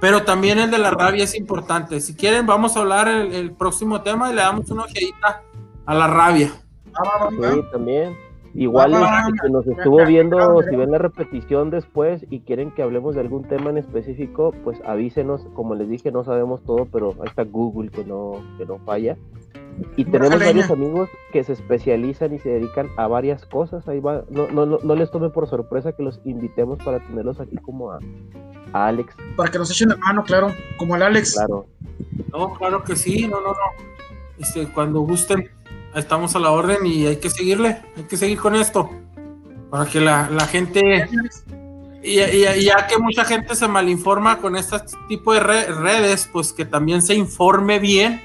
pero también el de la rabia es importante. Si quieren, vamos a hablar el, el próximo tema y le damos una ojeadita a la rabia. Ah, va, va, va. Sí, también. Igual que nos estuvo viendo, si ven la repetición después y quieren que hablemos de algún tema en específico, pues avísenos. Como les dije, no sabemos todo, pero ahí está Google que no, que no falla. Y tenemos varios amigos que se especializan y se dedican a varias cosas. Ahí va, no, no, no, no les tome por sorpresa que los invitemos para tenerlos aquí como a, a Alex, Para que nos echen la mano, claro. Como el Alex. claro. No, claro que sí, no, no, no. Este, cuando gusten, estamos a la orden y hay que seguirle, hay que seguir con esto. Para que la, la gente, y, y- y ya que mucha gente se malinforma con este tipo de re- redes, pues que también se informe bien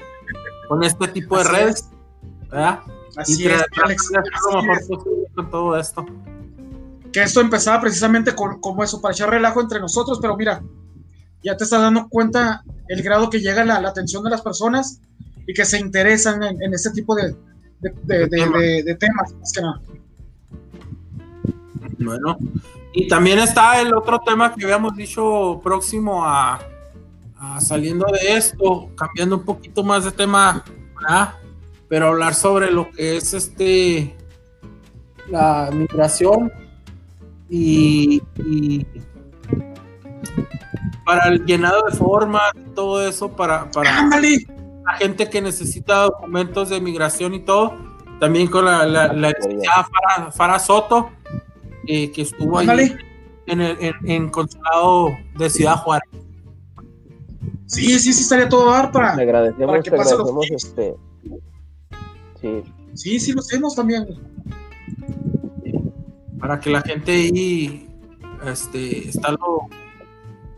con este tipo de redes. ¿verdad? Así y es, Alex. lo mejor es. posible con todo esto. que esto empezaba precisamente con, como eso, para echar relajo entre nosotros, pero mira, ya te estás dando cuenta el grado que llega la, la atención de las personas y que se interesan en, en este tipo de, de, de- de- de- de temas, más que nada. Bueno, y también está el otro tema que habíamos dicho próximo a, a saliendo de esto, cambiando un poquito más de tema, ¿verdad? pero hablar sobre lo que es este la migración y, y para el llenado de formas todo eso para, para ¡Ándale! La gente que necesita documentos de migración y todo, también con la, la, la licenciada Farah, Farah Soto, eh, que estuvo ahí en el en, en consulado de Ciudad Juárez. Sí, sí, sí, estaría todo dar para. Te agradecemos, Para que te agradecemos este. Sí, Sí, sí, lo hacemos también. para que la gente ahí este está lo-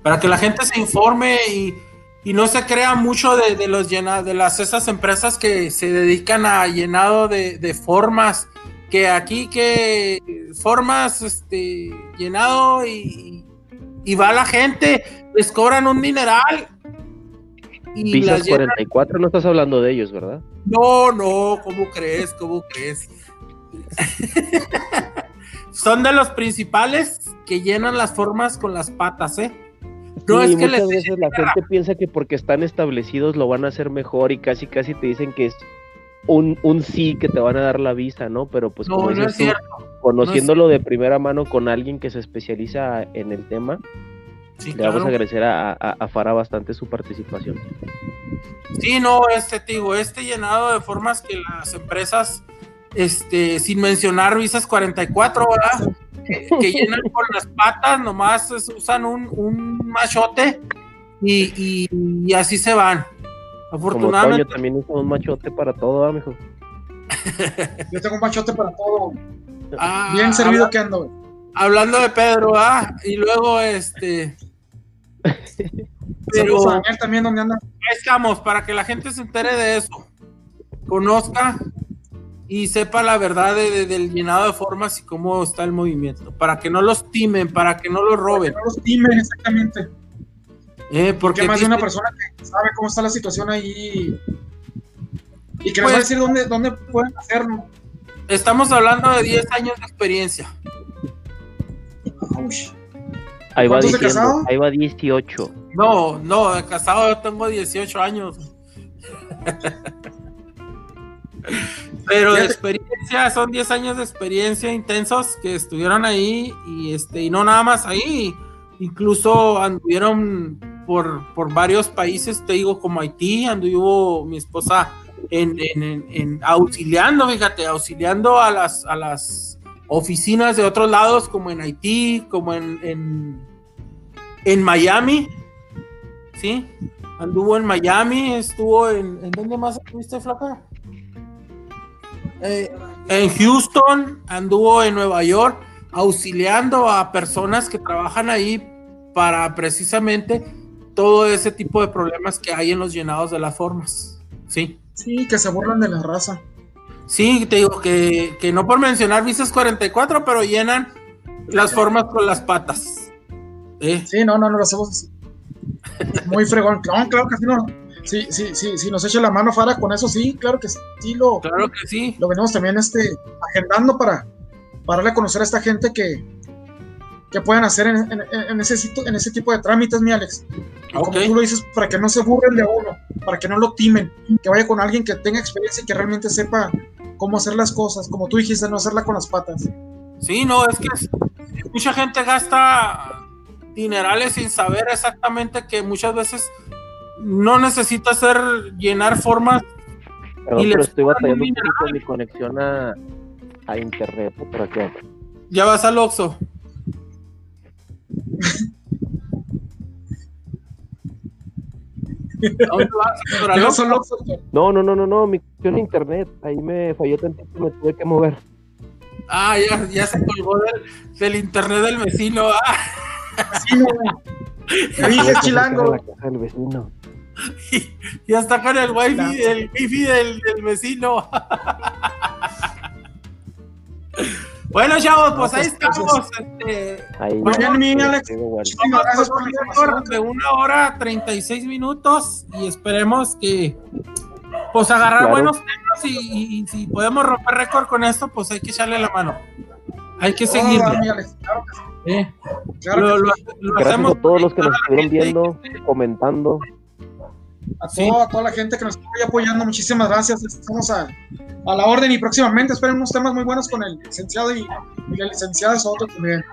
para que la gente se informe y, y no se crea mucho de, de los llena, de las esas empresas que se dedican a llenado de, de formas que aquí que formas este llenado y, y va la gente les cobran un mineral y Pisas las llenan 44, no estás hablando de ellos, ¿verdad? no, no, ¿cómo crees? ¿Cómo crees? Son de los principales que llenan las formas con las patas, ¿eh? No Sí, es que muchas les veces la gente piensa que porque están establecidos lo van a hacer mejor y casi casi te dicen que es un, un sí que te van a dar la visa, ¿no? Pero pues no, como no es tú, cierto. conociéndolo de primera mano con alguien que se especializa en el tema, Sí, le vamos claro. a agradecer a, a, a Fara bastante su participación. Sí, no, este te digo, este llenado de formas que las empresas, este, sin mencionar visas 44, ¿verdad? Que, llenan con las patas, nomás es- usan un, un machote y, y- y así se van. Como Toño Afortunadamente, también usa un machote para todo, ¿ah, mijo? Yo tengo un machote para todo. ah, Bien servido que ando. hablando de Pedro, ¿ah? Y luego, este. Pero ahí también, donde anda. estamos, para que la gente se entere de eso, conozca y sepa la verdad de- de- del llenado de formas y cómo está el movimiento, para que no los timen, para que no los roben. No los timen exactamente. Eh, Porque porque más de una persona que sabe cómo está la situación ahí y que Pues- nos va a decir dónde, dónde pueden hacerlo. estamos hablando de 10 años de experiencia. Ush. Ahí va ¿Cuántos de diciendo, casado? ahí va 18. No, no, de casado yo tengo 18 años. Pero de experiencia, son 10 años de experiencia intensos que estuvieron ahí y este y no nada más ahí, incluso anduvieron por, por varios países, te digo, como Haití, anduvo mi esposa en, en- en- en auxiliando, fíjate, auxiliando a las, a las oficinas de otros lados, como en Haití, como en, en, en Miami, ¿sí? Anduvo en Miami, estuvo en... ¿En dónde más estuviste, flaca? Eh, en Houston, anduvo en Nueva York, auxiliando a personas que trabajan ahí para precisamente todo ese tipo de problemas que hay en los llenados de las formas, ¿sí? Sí, que se burlan de la raza. Sí, te digo que, que no por mencionar visas 44, pero llenan las formas con las patas. ¿eh? Sí, no, no, no lo hacemos así. Muy fregón. No, claro que sí, no. Sí, sí, sí, sí, nos echa la mano Fara con eso, sí, claro que sí, lo, Claro que sí. lo venimos también este, agendando para, para darle a conocer a esta gente que, que puedan hacer en, en- en ese, en ese tipo de trámites, mi Alex. Y Ok. Como tú lo dices, para que no se burlen de uno, para que no lo timen, que vaya con alguien que tenga experiencia y que realmente sepa cómo hacer las cosas, como tú dijiste, no hacerla con las patas. Sí, no, es que es- mucha gente gasta dinerales sin saber exactamente que muchas veces no necesita hacer llenar formas. Perdón, Y pero estoy batallando un un poco con mi conexión a, a internet. ¿no? ¿Para qué? Ya vas al Oxxo. ¿A dónde vas? Solo- No, no, no, no, no, mi conexión a internet. Ahí me falló tantito, me tuve que mover. Ah, ya, ya se colgó del, del internet del vecino. Ah, Sí, no, dije, chilango. la casa del vecino. Ya está con el wifi, el wifi del, del vecino. bueno, chavos, pues ahí pues, estamos. Este, Ahí. Muy bien, mi Alex. gracias por de una hora 36 minutos y esperemos que pues agarrar Claro. buenos temas y, y- y si podemos romper récord con esto, pues hay que echarle la mano. Hay que seguir. Hola, mi Alex. Claro que sí, ¿eh? claro Lo, que lo- sí. lo Gracias hacemos a todos los que nos estuvieron viendo, comentando. A, Sí. toda, a toda la gente que nos está ahí apoyando, muchísimas gracias. Estamos a, a la orden y próximamente esperen unos temas muy buenos con el licenciado y, y la licenciada Soto también.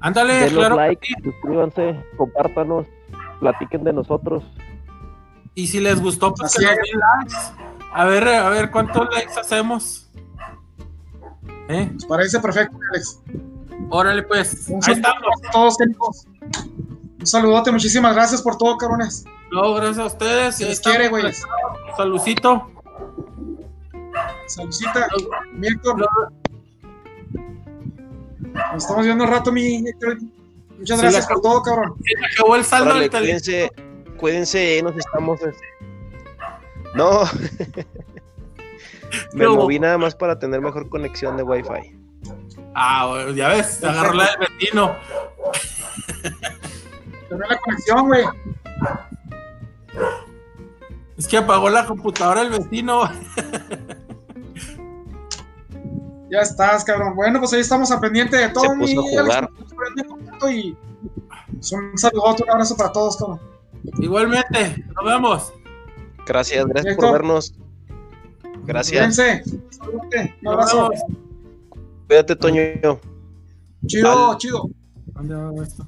Ándale, Denos claro. que like, suscríbanse, compártanos, platiquen de nosotros. Y si les gustó, pues Así que nos es. den likes. A ver, a ver cuántos likes hacemos. ¿Eh? Nos parece perfecto, Alex. Órale, pues. Un Ahí saludo estamos. a todos, técnicos. Un saludote, muchísimas gracias por todo, cabrones. No, gracias a ustedes. Se les quiere, güey. Salucito. Mi Héctor. Nos estamos viendo un rato, mi Héctor. Muchas gracias la- por todo, cabrón. Se acabó el saldo Órale, cuídense, cuídense, nos estamos. No. Me moví nada más para tener mejor conexión de Wi-Fi. Ah, bueno, ya ves, se agarró la del vecino. Terminé la conexión, güey. Es que apagó la computadora el vecino. Ya estás, cabrón. Bueno, pues ahí estamos a pendiente de todo, Se puso mi a jugar. Y pues, un saludote, un abrazo para todos, cabrón. Igualmente, nos vemos. Gracias, gracias por vernos. Gracias. Cuídense. Un abrazo. Cuídate, Toño. Chido, Al- chido. ¿Dónde va esto?